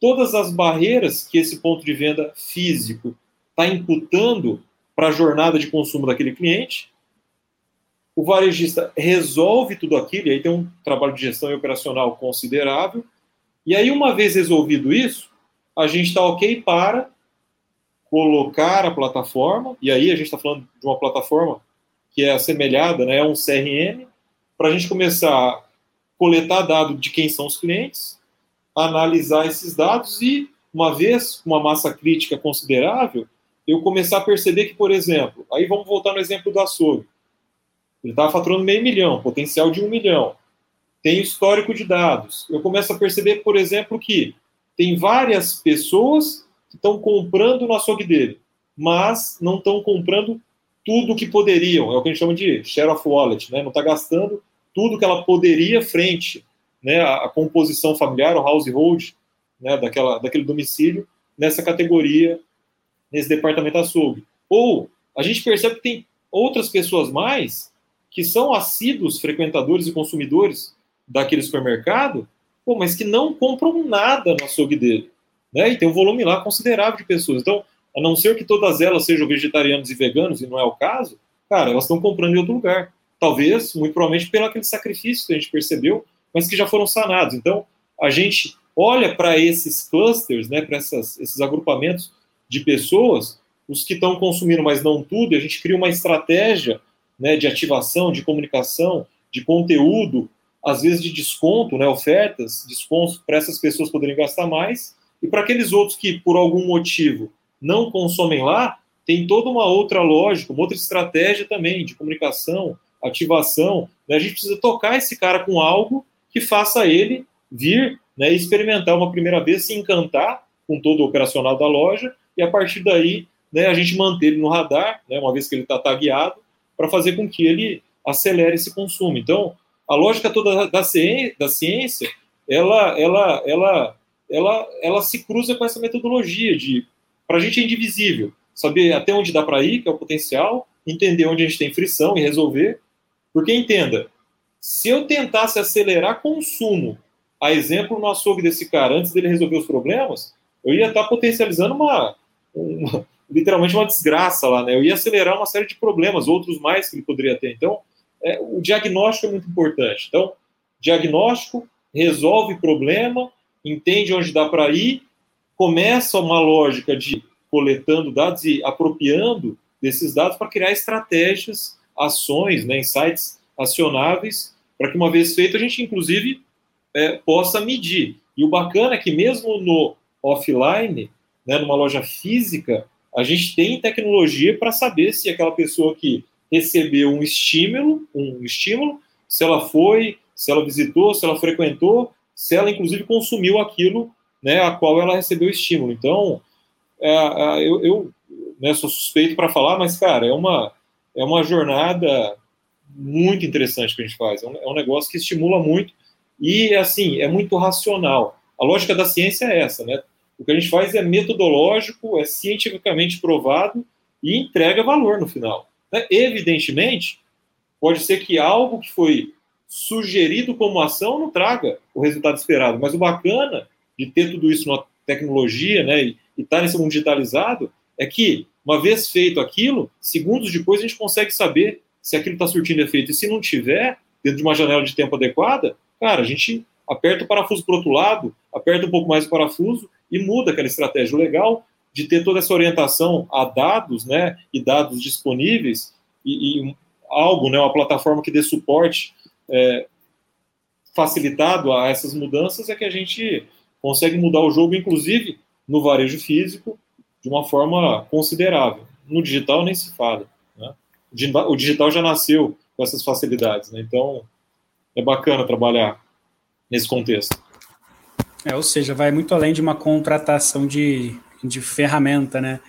todas as barreiras que esse ponto de venda físico está imputando para a jornada de consumo daquele cliente o varejista resolve tudo aquilo, e aí tem um trabalho de gestão e operacional considerável. E aí, uma vez resolvido isso, a gente está ok para colocar a plataforma, e aí a gente está falando de uma plataforma que é assemelhada, né, é um CRM, para a gente começar a coletar dados de quem são os clientes, analisar esses dados e, uma vez com uma massa crítica considerável, eu começar a perceber que, por exemplo, aí vamos voltar no exemplo do açougue. Ele estava faturando meio milhão, potencial de um milhão. Tem histórico de dados. Eu começo a perceber, por exemplo, que tem várias pessoas que estão comprando no açougue dele, mas não estão comprando tudo que poderiam. É o que a gente chama de share of wallet, né? Não está gastando tudo que ela poderia frente, né? A composição familiar, o household, né? Daquela, daquele domicílio nessa categoria, nesse departamento açougue. Ou a gente percebe que tem outras pessoas mais que são assíduos frequentadores e consumidores daquele supermercado, pô, mas que não compram nada no açougue dele. Né? E tem um volume lá considerável de pessoas. Então, a não ser que todas elas sejam vegetarianos e veganos, e não é o caso, cara, elas estão comprando em outro lugar. Talvez, muito provavelmente, pelo aquele sacrifício que a gente percebeu, mas que já foram sanados. Então, a gente olha para esses clusters, né, para esses agrupamentos de pessoas, os que estão consumindo, mas não tudo, e a gente cria uma estratégia né, de ativação, de comunicação, de conteúdo, às vezes de desconto, né, ofertas, descontos para essas pessoas poderem gastar mais, e para aqueles outros que, por algum motivo, não consomem lá, tem toda uma outra lógica, uma outra estratégia também de comunicação, ativação. Né? A gente precisa tocar esse cara com algo que faça ele vir né, experimentar uma primeira vez, se encantar com todo o operacional da loja, e a partir daí né, a gente manter ele no radar, né, uma vez que ele está tagueado, para fazer com que ele acelere esse consumo. Então, a lógica toda da ciência, ela, ela, ela, ela, ela se cruza com essa metodologia de, para a gente é indivisível, saber até onde dá para ir, que é o potencial, entender onde a gente tem frição e resolver, porque entenda, se eu tentasse acelerar consumo, a exemplo no açougue desse cara, antes dele resolver os problemas, eu ia estar potencializando uma, uma, literalmente uma desgraça lá, né? Eu ia acelerar uma série de problemas, outros mais que ele poderia ter. Então, é, o diagnóstico é muito importante. Então, diagnóstico resolve problema, entende onde dá para ir, começa uma lógica de coletando dados e apropriando desses dados para criar estratégias, ações, né, insights acionáveis, para que uma vez feito a gente, inclusive, é, possa medir. E o bacana é que mesmo no offline, né, numa loja física, a gente tem tecnologia para saber se aquela pessoa que recebeu um estímulo, um estímulo, se ela foi, se ela visitou, se ela frequentou, se ela inclusive consumiu aquilo, né, a qual ela recebeu estímulo. Então, é, é, eu, eu né, sou suspeito para falar, mas cara, é uma é uma jornada muito interessante que a gente faz. É um, é um negócio que estimula muito e assim é muito racional. A lógica da ciência é essa, né? O que a gente faz é metodológico, é cientificamente provado e entrega valor no final. Né? Evidentemente, pode ser que algo que foi sugerido como ação não traga o resultado esperado, mas o bacana de ter tudo isso na tecnologia né, e estar tá nesse mundo digitalizado é que, uma vez feito aquilo, segundos depois a gente consegue saber se aquilo está surtindo efeito. E se não tiver, dentro de uma janela de tempo adequada, cara, a gente aperta o parafuso para outro lado, aperta um pouco mais o parafuso e muda aquela estratégia. Legal de ter toda essa orientação a dados, né, e dados disponíveis, e, e algo, né, uma plataforma que dê suporte é, facilitado a essas mudanças, é que a gente consegue mudar o jogo, inclusive no varejo físico, de uma forma considerável. No digital nem se fala. Né? O digital já nasceu com essas facilidades, né? então é bacana trabalhar nesse contexto. É, ou seja, vai muito além de uma contratação de, de ferramenta, né?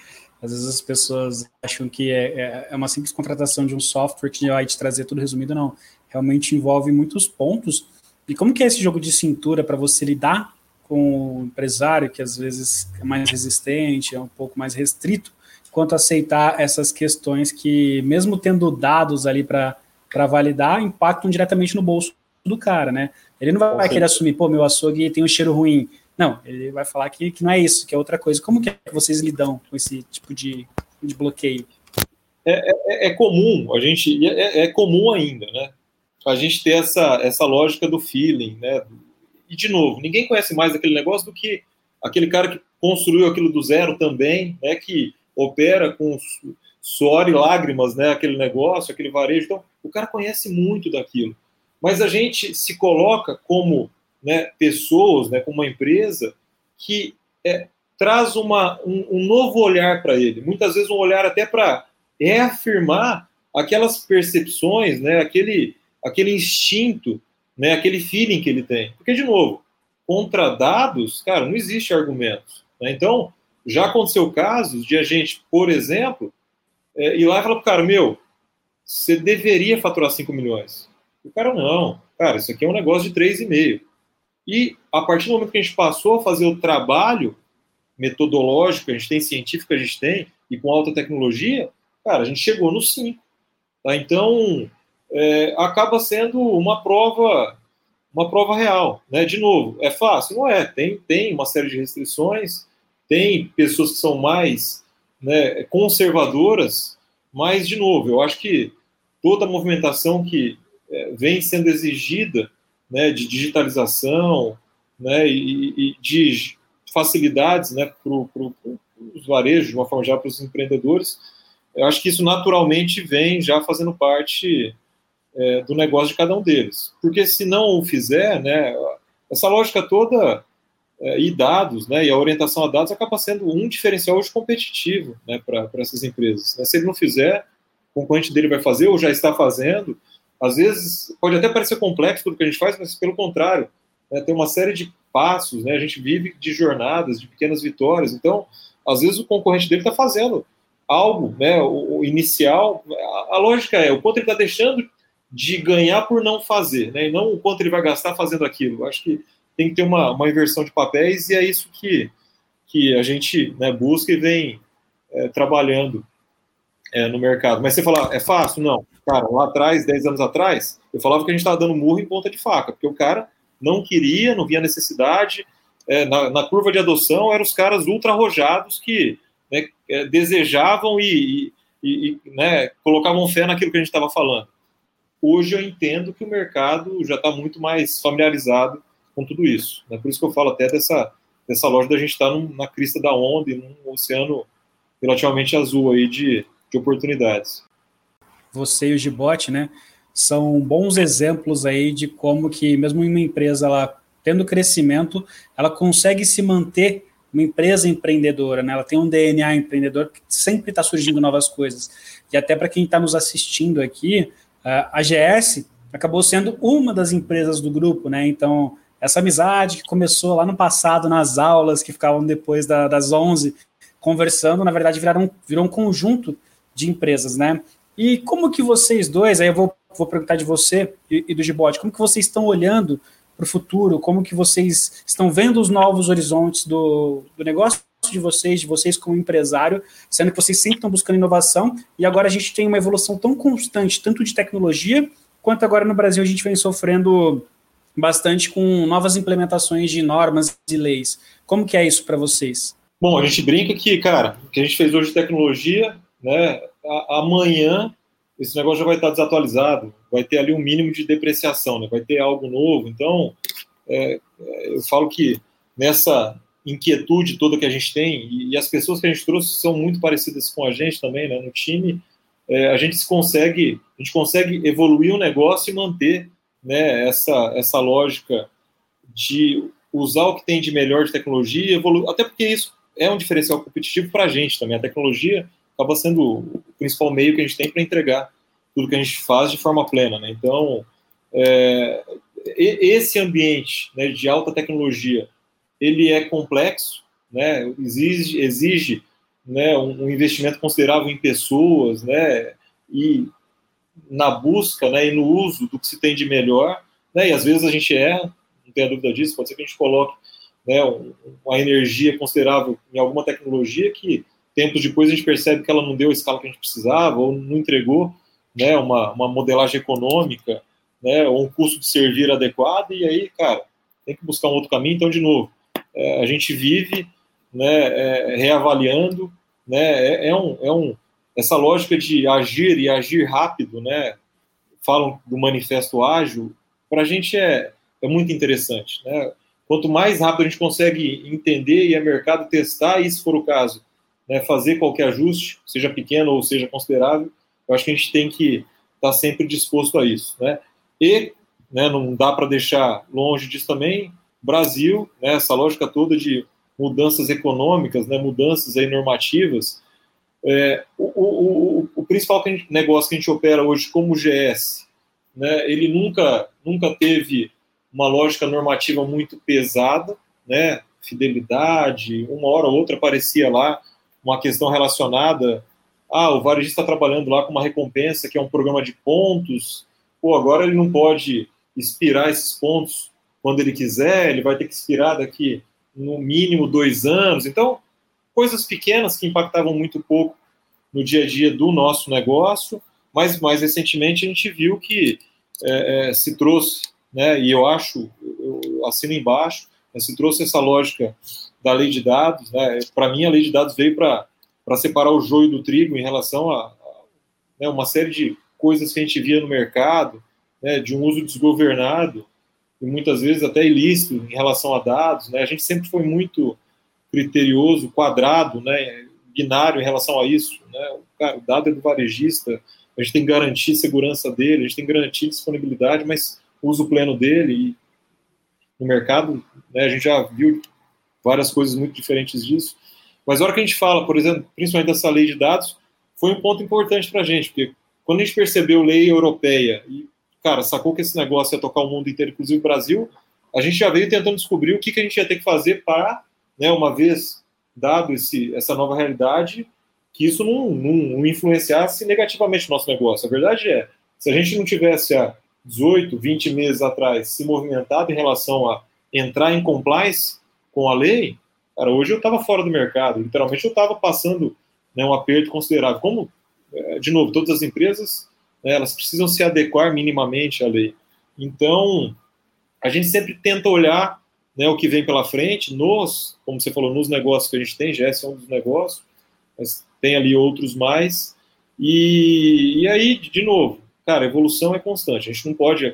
Às vezes as pessoas acham que é, é, é uma simples contratação de um software que vai te trazer tudo resumido, não. Realmente envolve muitos pontos. E como que é esse jogo de cintura para você lidar com o empresário que às vezes é mais resistente, é um pouco mais restrito, quanto aceitar essas questões que, mesmo tendo dados ali para validar, impactam diretamente no bolso do cara, né? Ele não vai querer assumir, pô, meu açougue tem um cheiro ruim. Não, ele vai falar que, que não é isso, que é outra coisa. Como que, é que vocês lidam com esse tipo de, de bloqueio? É, é, é comum, a gente é, é, comum ainda, né? A gente ter essa, essa lógica do feeling, né? E de novo, ninguém conhece mais aquele negócio do que aquele cara que construiu aquilo do zero também, né? Que opera com suor e lágrimas, né? Aquele negócio, aquele varejo. Então, o cara conhece muito daquilo mas a gente se coloca como né, pessoas, né, como uma empresa que é, traz uma, um, um novo olhar para ele, muitas vezes um olhar até para reafirmar aquelas percepções, né, aquele, aquele instinto, né, aquele feeling que ele tem. Porque, de novo, contra dados, cara, não existe argumentos. Né? Então, já aconteceu casos de a gente, por exemplo, é, ir lá e falar para o cara, meu, você deveria faturar 5 milhões. O cara, não. Cara, isso aqui é um negócio de 3,5. E a partir do momento que a gente passou a fazer o trabalho metodológico, a gente tem científico, a gente tem, e com alta tecnologia, cara, a gente chegou no 5. Tá? Então, é, acaba sendo uma prova uma prova real. Né? De novo, é fácil? Não é. Tem, tem uma série de restrições, tem pessoas que são mais né, conservadoras, mas, de novo, eu acho que toda a movimentação que vem sendo exigida né, de digitalização né, e, e de facilidades né, para os varejos, de uma forma geral, para os empreendedores, eu acho que isso naturalmente vem já fazendo parte é, do negócio de cada um deles. Porque se não o fizer, né, essa lógica toda é, e dados, né, e a orientação a dados acaba sendo um diferencial hoje competitivo né, para essas empresas. Né. Se ele não fizer, o concorrente dele vai fazer ou já está fazendo, às vezes pode até parecer complexo tudo que a gente faz, mas pelo contrário, né, tem uma série de passos, né, a gente vive de jornadas, de pequenas vitórias. Então, às vezes o concorrente dele está fazendo algo, né, o, o inicial. A, a, lógica é o quanto ele está deixando de ganhar por não fazer, né, e não o quanto ele vai gastar fazendo aquilo. Acho que tem que ter uma, uma inversão de papéis e é isso que, que a gente né, busca e vem é, trabalhando é, no mercado. Mas você fala, é fácil? Não. Cara, lá atrás, 10 anos atrás, eu falava que a gente estava dando murro em ponta de faca, porque o cara não queria, não via necessidade. É, na, na, curva de adoção, eram os caras ultra arrojados que né, é, desejavam e, e, e né, colocavam fé naquilo que a gente estava falando. Hoje eu entendo que o mercado já está muito mais familiarizado com tudo isso. Né? Por isso que eu falo até dessa, dessa loja da gente estar tá na crista da onda e num oceano relativamente azul aí de, de oportunidades. Você e o Gibote, né, são bons exemplos aí de como que mesmo uma empresa ela tendo crescimento, ela consegue se manter uma empresa empreendedora, né? Ela tem um DNA empreendedor que sempre está surgindo novas coisas. E até para quem está nos assistindo aqui, a GS acabou sendo uma das empresas do grupo, né? Então, essa amizade que começou lá no passado, nas aulas que ficavam depois da, das 11, conversando, na verdade, viraram, virou um conjunto de empresas, né? E como que vocês dois, aí eu vou, vou perguntar de você e, e do Gibote, como que vocês estão olhando para o futuro, como que vocês estão vendo os novos horizontes do, do negócio de vocês, de vocês como empresário, sendo que vocês sempre estão buscando inovação e agora a gente tem uma evolução tão constante, tanto de tecnologia, quanto agora no Brasil a gente vem sofrendo bastante com novas implementações de normas e leis. Como que é isso para vocês? Bom, a gente brinca que, cara, o que a gente fez hoje de tecnologia, né, amanhã esse negócio já vai estar desatualizado, vai ter ali um mínimo de depreciação, né, vai ter algo novo. Então, é, é eu falo que nessa inquietude toda que a gente tem, e, e, as pessoas que a gente trouxe são muito parecidas com a gente também, né, no time, é, a gente consegue, a gente consegue evoluir o negócio e manter né, essa, essa lógica de usar o que tem de melhor de tecnologia, evoluir, até porque isso é um diferencial competitivo para a gente também. A tecnologia acaba sendo o principal meio que a gente tem para entregar tudo que a gente faz de forma plena. Né? Então, é, esse ambiente né, de alta tecnologia, ele é complexo, né, exige, exige né, um, investimento considerável em pessoas, né, e na busca né, e no uso do que se tem de melhor, né, e às vezes a gente erra, não tenho dúvida disso, pode ser que a gente coloque né, uma energia considerável em alguma tecnologia que tempos depois a gente percebe que ela não deu a escala que a gente precisava ou não entregou né, uma, uma modelagem econômica né, ou um custo de servir adequado e aí, cara, tem que buscar um outro caminho. Então, de novo, é, a gente vive né, é, reavaliando, né, é, é, um, é um, essa lógica de agir e agir rápido, né, falam do manifesto ágil, para a gente é, é muito interessante. Né? Quanto mais rápido a gente consegue entender e a mercado testar, e se for o caso, né, fazer qualquer ajuste, seja pequeno ou seja considerável, eu acho que a gente tem que estar tá sempre disposto a isso. Né? E né, não dá para deixar longe disso também, Brasil, né, essa lógica toda de mudanças econômicas, né, mudanças aí normativas, é, o, o, o, o, principal que gente, negócio que a gente opera hoje como GS, né, ele nunca, nunca teve uma lógica normativa muito pesada, né, fidelidade, uma hora ou outra aparecia lá uma questão relacionada, ah, o varejista está trabalhando lá com uma recompensa que é um programa de pontos, pô, agora ele não pode expirar esses pontos quando ele quiser, ele vai ter que expirar daqui no mínimo dois anos. Então, coisas pequenas que impactavam muito pouco no dia a dia do nosso negócio, mas mais recentemente a gente viu que é, é, se trouxe, né, e eu acho, eu assino embaixo, se trouxe essa lógica da lei de dados. Né, para mim, a lei de dados veio para separar o joio do trigo em relação a, a né, uma série de coisas que a gente via no mercado, né, de um uso desgovernado e muitas vezes até ilícito em relação a dados. Né, a gente sempre foi muito criterioso, quadrado, né, binário em relação a isso. Né? Cara, o dado é do varejista, a gente tem que garantir segurança dele, a gente tem que garantir disponibilidade, mas uso pleno dele. E no mercado, né, a gente já viu várias coisas muito diferentes disso. Mas a hora que a gente fala, por exemplo, principalmente dessa lei de dados, foi um ponto importante para a gente, porque quando a gente percebeu lei europeia e, cara, sacou que esse negócio ia tocar o mundo inteiro, inclusive o Brasil, a gente já veio tentando descobrir o que, que a gente ia ter que fazer para né, uma vez dado esse, essa nova realidade, que isso não, não, não, influenciasse negativamente o nosso negócio. A verdade é, se a gente não tivesse há 18, 20 meses atrás se movimentado em relação a entrar em compliance com a lei, cara, hoje eu estava fora do mercado. Literalmente eu estava passando né, um aperto considerável. Como, é, de novo, todas as empresas, né, elas precisam se adequar minimamente à lei. Então, a gente sempre tenta olhar né, o que vem pela frente, nos, como você falou, nos negócios que a gente tem, GS é um dos negócios, mas tem ali outros mais. E, e aí, de novo, cara, evolução é constante. A gente não pode.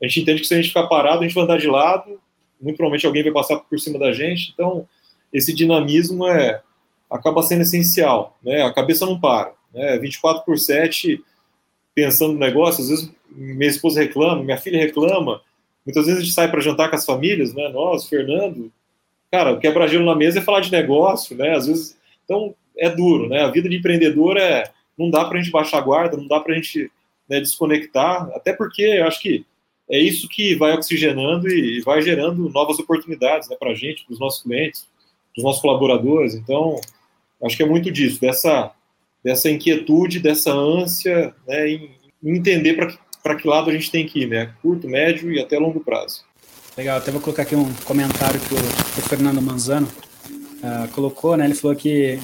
A gente entende que se a gente ficar parado, a gente vai andar de lado, muito provavelmente alguém vai passar por cima da gente. Então, esse dinamismo é acaba sendo essencial. Né? A cabeça não para. Né? 24 por 7 pensando no negócio. Às vezes minha esposa reclama, minha filha reclama, Muitas vezes a gente sai para jantar com as famílias, né? Nós, Fernando, cara, o quebra-gelo na mesa é falar de negócio, né? Às vezes, então é duro, né? A vida de empreendedor é, não dá para a gente baixar a guarda, não dá para a gente né, desconectar, até porque eu acho que é isso que vai oxigenando e vai gerando novas oportunidades, né? Para a gente, para os nossos clientes, para os nossos colaboradores. Então, acho que é muito disso, dessa dessa inquietude, dessa ânsia, né? Em entender para que que lado a gente tem que ir, né? Curto, médio e até longo prazo. Legal, até vou colocar aqui um comentário que o, o Fernando Manzano uh, colocou, né? Ele falou que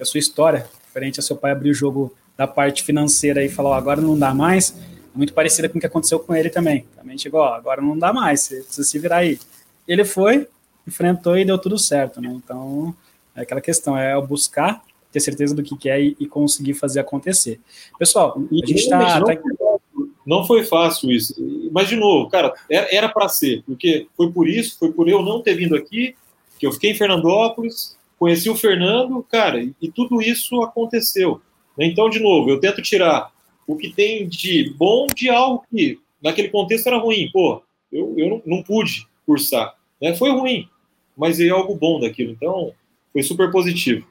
a sua história, diferente a seu pai abrir o jogo da parte financeira e falou, agora não dá mais, muito parecida com o que aconteceu com ele também. Também chegou, ó, agora não dá mais, você precisa se virar aí. Ele foi, enfrentou e deu tudo certo, né? Então, é aquela questão, é o buscar, ter certeza do que quer e, e conseguir fazer acontecer. Pessoal, a gente está... Tá... Não foi fácil isso. Mas, de novo, cara, era para ser, porque foi por isso, foi por eu não ter vindo aqui, que eu fiquei em Fernandópolis, conheci o Fernando, cara, e tudo isso aconteceu. Então, de novo, eu tento tirar o que tem de bom de algo que naquele contexto era ruim. Pô, eu, eu não, não pude cursar. Né? Foi ruim, mas é algo bom daquilo. Então, foi super positivo.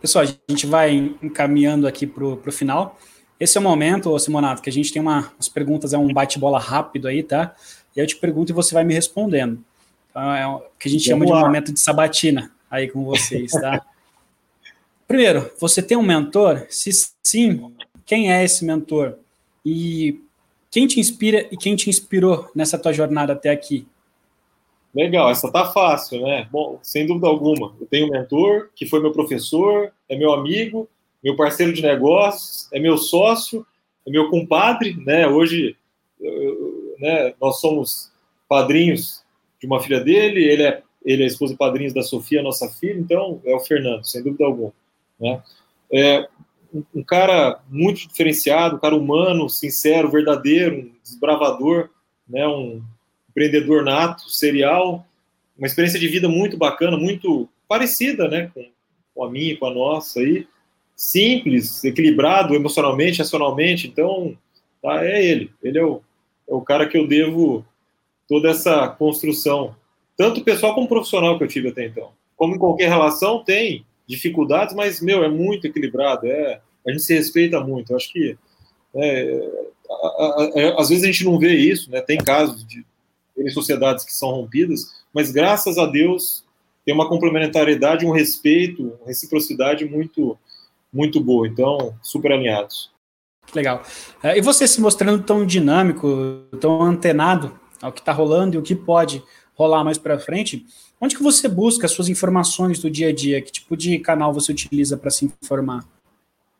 Pessoal, a gente vai encaminhando aqui para o final. Esse é o momento, Simonato, que a gente tem uma, umas perguntas, é um bate-bola rápido aí, tá? E eu te pergunto e você vai me respondendo. Então, é o que a gente Vamos chama lá. de um momento de sabatina aí com vocês, tá? Primeiro, você tem um mentor? Se sim, quem é esse mentor? E quem te inspira e quem te inspirou nessa tua jornada até aqui? Legal, essa tá fácil, né? Bom, sem dúvida alguma. Eu tenho um mentor que foi meu professor, é meu amigo, meu parceiro de negócios, é meu sócio, é meu compadre, né? Hoje, eu, né, nós somos padrinhos de uma filha dele, ele é, ele é esposa e padrinho da Sofia, nossa filha, então é o Fernando, sem dúvida alguma. Né? É um, cara muito diferenciado, um cara humano, sincero, verdadeiro, um desbravador, né? um empreendedor nato, serial, uma experiência de vida muito bacana, muito parecida né? com, com a minha, com a nossa aí, simples, equilibrado emocionalmente, racionalmente, então tá, é ele, ele é o, é o cara que eu devo toda essa construção, tanto pessoal como profissional que eu tive até então. Como em qualquer relação, tem dificuldades, mas, meu, é muito equilibrado, é, a gente se respeita muito. Eu acho que, é, a, a, às vezes a gente não vê isso, né? Tem casos de sociedades que são rompidas, mas graças a Deus tem uma complementariedade, um respeito, reciprocidade muito, muito boa. Então, super alinhados. Legal. É, e você se mostrando tão dinâmico, tão antenado ao que está rolando e o que pode rolar mais para frente, onde que você busca as suas informações do dia a dia? Que tipo de canal você utiliza para se informar?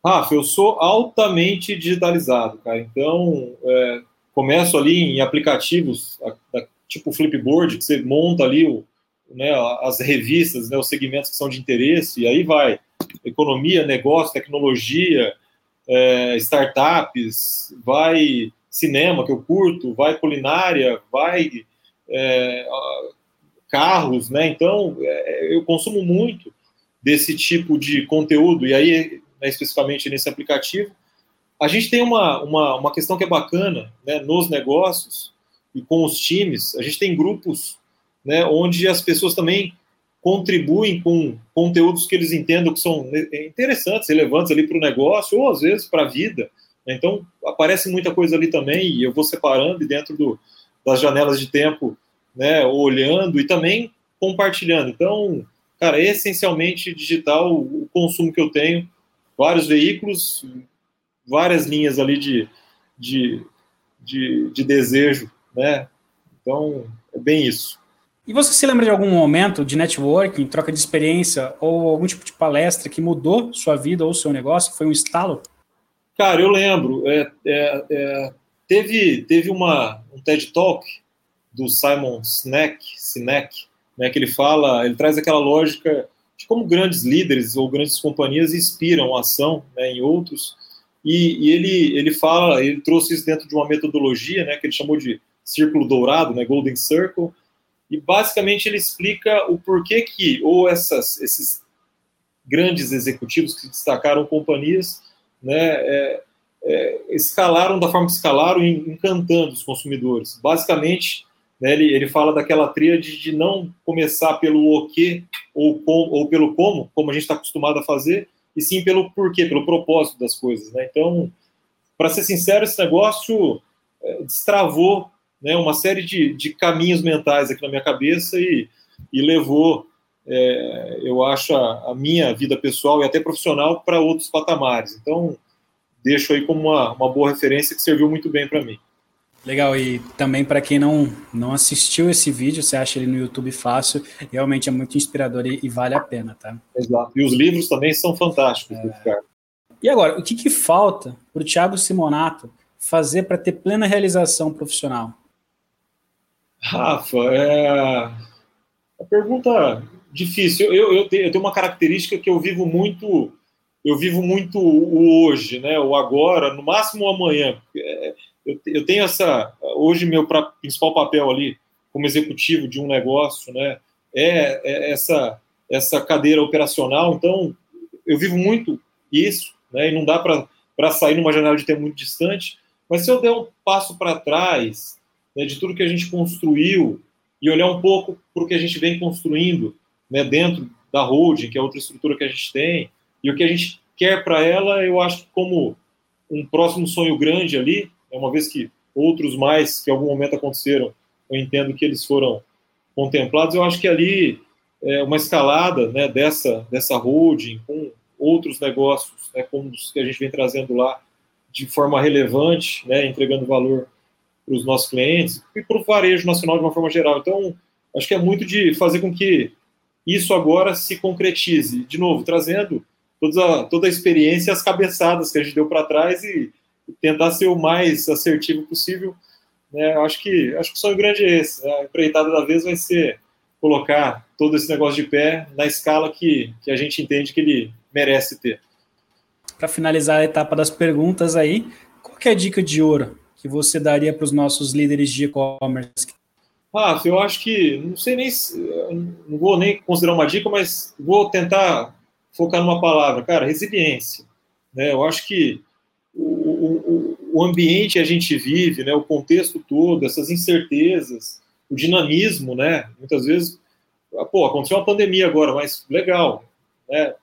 Rafa, eu sou altamente digitalizado, cara. Então, é, começo ali em aplicativos a, a, tipo Flipboard, que você monta ali o, né, as revistas, né, os segmentos que são de interesse, e aí vai economia, negócio, tecnologia, é, startups, vai cinema, que eu curto, vai culinária, vai é, carros, né? Então, é, eu consumo muito desse tipo de conteúdo, e aí, né, especificamente nesse aplicativo, a gente tem uma, uma, uma questão que é bacana né, nos negócios e com os times, a gente tem grupos né, onde as pessoas também contribuem com conteúdos que eles entendam que são interessantes, relevantes ali para o negócio, ou às vezes para a vida. Então, aparece muita coisa ali também, e eu vou separando e dentro do, das janelas de tempo né, olhando e também compartilhando. Então, cara, é essencialmente digital o consumo que eu tenho, vários veículos, várias linhas ali de, de, de, de desejo, né? Então, é bem isso. E você se lembra de algum momento de networking, troca de experiência ou algum tipo de palestra que mudou sua vida ou seu negócio? Foi um estalo? Cara, eu lembro. É, é, é, teve teve uma, um TED Talk do Simon Sinek, Sinek né, que ele fala, ele traz aquela lógica de como grandes líderes ou grandes companhias inspiram a ação né, em outros. E, e, ele, ele fala, ele trouxe isso dentro de uma metodologia né, que ele chamou de círculo dourado, né, Golden Circle, e basicamente ele explica o porquê que ou essas, esses grandes executivos que destacaram companhias né, é, é, escalaram da forma que escalaram, encantando os consumidores. Basicamente, né, ele, ele fala daquela tríade de não começar pelo o que ou, com, ou pelo como, como a gente está acostumado a fazer, e sim pelo porquê, pelo propósito das coisas. Né? Então, para ser sincero, esse negócio é, destravou né, uma série de, de caminhos mentais aqui na minha cabeça e, e levou, é, eu acho, a, a, minha vida pessoal e até profissional para outros patamares. Então, deixo aí como uma, uma boa referência que serviu muito bem para mim. Legal, e também para quem não, não assistiu esse vídeo, você acha ele no YouTube fácil, realmente é muito inspirador e, e vale a pena, tá? Exato. E os livros também são fantásticos, é... E agora, o que, que falta para o Thiago Simonato fazer para ter plena realização profissional? Rafa, é a pergunta difícil. Eu, eu, tenho, eu tenho uma característica que eu vivo muito, eu vivo muito o hoje, né? O agora, no máximo o amanhã. É, eu, eu tenho essa. Hoje, meu pra, principal papel ali, como executivo de um negócio, né? É, é essa, essa cadeira operacional. Então, eu vivo muito isso, né? E não dá para sair numa janela de tempo muito distante. Mas se eu der um passo para trás né, de tudo que a gente construiu e olhar um pouco para o que a gente vem construindo né, dentro da holding, que é outra estrutura que a gente tem, e o que a gente quer para ela, eu acho que como um próximo sonho grande ali, é uma vez que outros mais que em algum momento aconteceram, eu entendo que eles foram contemplados, eu acho que ali é uma escalada né, dessa, dessa holding com outros negócios, né, como os que a gente vem trazendo lá, de forma relevante, né, entregando valor para os nossos clientes e para o varejo nacional de uma forma geral. Então, acho que é muito de fazer com que isso agora se concretize. De novo, trazendo toda a, toda a experiência e as cabeçadas que a gente deu para trás e, tentar ser o mais assertivo possível. Né? Acho que acho que o sonho grande é esse. Né? A empreitada da vez vai ser colocar todo esse negócio de pé na escala que, que a gente entende que ele merece ter. Para finalizar a etapa das perguntas aí, qual é a dica de ouro que você daria para os nossos líderes de e-commerce? Ah, eu acho que, não sei nem, não vou nem considerar uma dica, mas vou tentar focar numa palavra, cara, resiliência. Né? Eu acho que o, o, o ambiente que a gente vive, né, o contexto todo, essas incertezas, o dinamismo, né, muitas vezes, ah, pô, aconteceu uma pandemia agora, mas legal, né,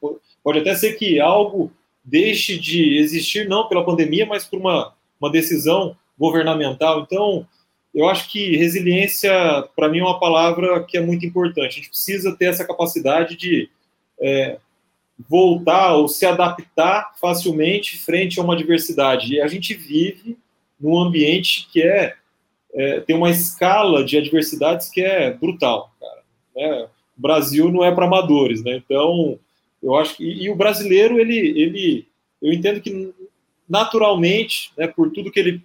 pode até ser que algo deixe de existir, não pela pandemia, mas por uma, uma decisão governamental. Então, eu acho que resiliência, para mim, é uma palavra que é muito importante. A gente precisa ter essa capacidade de é, voltar ou se adaptar facilmente frente a uma adversidade. E a gente vive num ambiente que é, é tem uma escala de adversidades que é brutal, cara. Né? O Brasil não é para amadores, né? Então, eu acho que e, e, o brasileiro ele, ele, eu entendo que naturalmente, né, por tudo que ele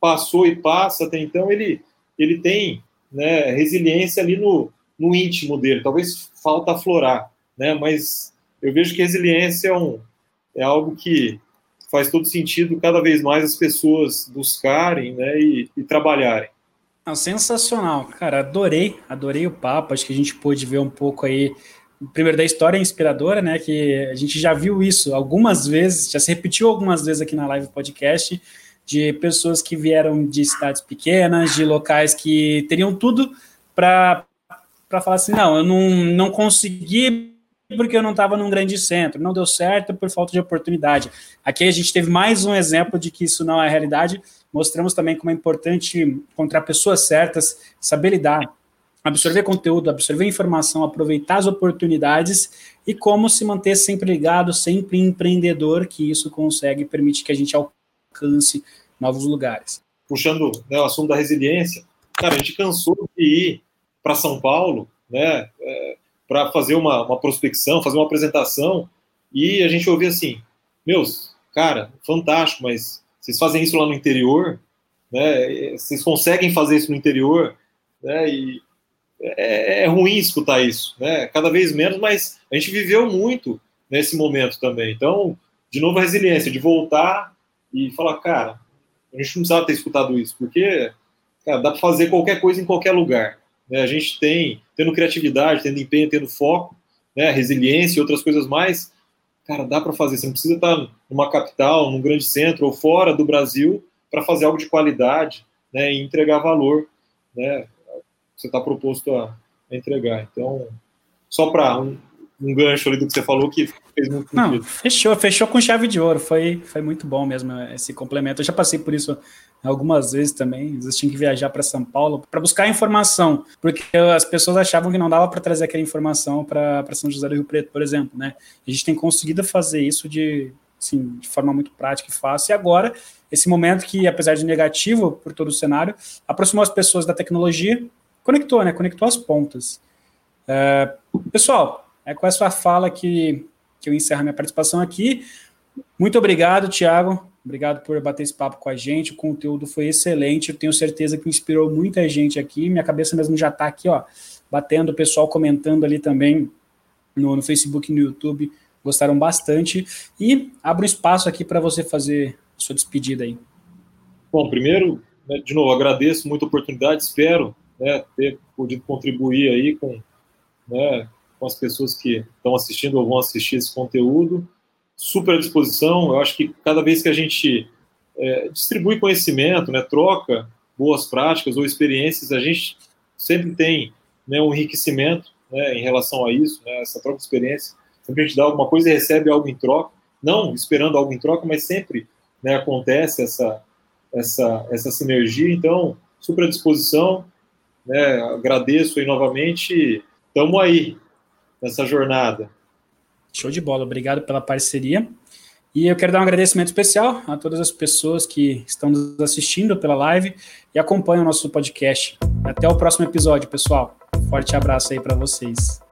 passou e passa até então, ele ele tem né, resiliência ali no, no íntimo dele. Talvez falta aflorar, né? Mas eu vejo que resiliência é, um, é algo que faz todo sentido cada vez mais as pessoas buscarem né, e, e trabalharem. Não, sensacional, cara, adorei, adorei o papo, acho que a gente pôde ver um pouco aí, primeiro da história inspiradora, né, que a gente já viu isso algumas vezes, já se repetiu algumas vezes aqui na live podcast, de pessoas que vieram de cidades pequenas, de locais que teriam tudo para falar assim, não, eu não, não consegui porque eu não estava num grande centro, não deu certo por falta de oportunidade. Aqui a gente teve mais um exemplo de que isso não é realidade. Mostramos também como é importante encontrar pessoas certas, saber lidar, absorver conteúdo, absorver informação, aproveitar as oportunidades e como se manter sempre ligado, sempre empreendedor, que isso consegue permitir que a gente alcance novos lugares. Puxando né, o assunto da resiliência, cara, a gente cansou de ir para São Paulo, né? É, para fazer uma, uma prospecção, fazer uma apresentação, e a gente ouvia assim: Meus, cara, fantástico, mas vocês fazem isso lá no interior, né? Vocês conseguem fazer isso no interior, né? E é, é ruim escutar isso, né? Cada vez menos, mas a gente viveu muito nesse momento também. Então, de novo, a resiliência, de voltar e falar, cara, a gente não precisava ter escutado isso, porque cara, dá para fazer qualquer coisa em qualquer lugar. Né? A gente tem, tendo criatividade, tendo empenho, tendo foco, né? resiliência e outras coisas mais, cara, dá para fazer. Você não precisa estar numa capital, num grande centro ou fora do Brasil para fazer algo de qualidade né? e entregar valor. Né? Você está proposto a, a entregar. Então, só para um, um gancho ali do que você falou que fez muito Não, sentido. fechou, fechou com chave de ouro. Foi, foi muito bom mesmo esse complemento. Eu já passei por isso algumas vezes também. Às vezes tinha que viajar para São Paulo para buscar informação, porque as pessoas achavam que não dava para trazer aquela informação para São José do Rio Preto, por exemplo, né? A gente tem conseguido fazer isso de assim, de forma muito prática e fácil. E agora, esse momento que, apesar de negativo por todo o cenário, aproximou as pessoas da tecnologia, conectou, né? Conectou as pontas. É, pessoal, é com essa fala que, que eu encerro minha participação aqui. Muito obrigado, Tiago. Obrigado por bater esse papo com a gente. O conteúdo foi excelente. Eu tenho certeza que inspirou muita gente aqui. Minha cabeça mesmo já está aqui, ó, batendo, o pessoal comentando ali também no, no Facebook e no YouTube. Gostaram bastante. E abro espaço aqui para você fazer a sua despedida aí. Bom, primeiro, né, de novo, agradeço muito a oportunidade. Espero né, ter podido contribuir aí com né, com as pessoas que estão assistindo ou vão assistir esse conteúdo. Super à disposição. Eu acho que cada vez que a gente é, distribui conhecimento, né, troca boas práticas ou experiências, a gente sempre tem né, um enriquecimento né, em relação a isso, né, essa troca de experiência. Sempre a gente dá alguma coisa e recebe algo em troca, não esperando algo em troca, mas sempre né, acontece essa, essa, essa sinergia. Então, super à disposição. Né, agradeço aí novamente. Estamos aí nessa jornada. Show de bola, obrigado pela parceria. E eu quero dar um agradecimento especial a todas as pessoas que estão nos assistindo pela live e acompanham o nosso podcast. Até o próximo episódio, pessoal. Forte abraço aí para vocês.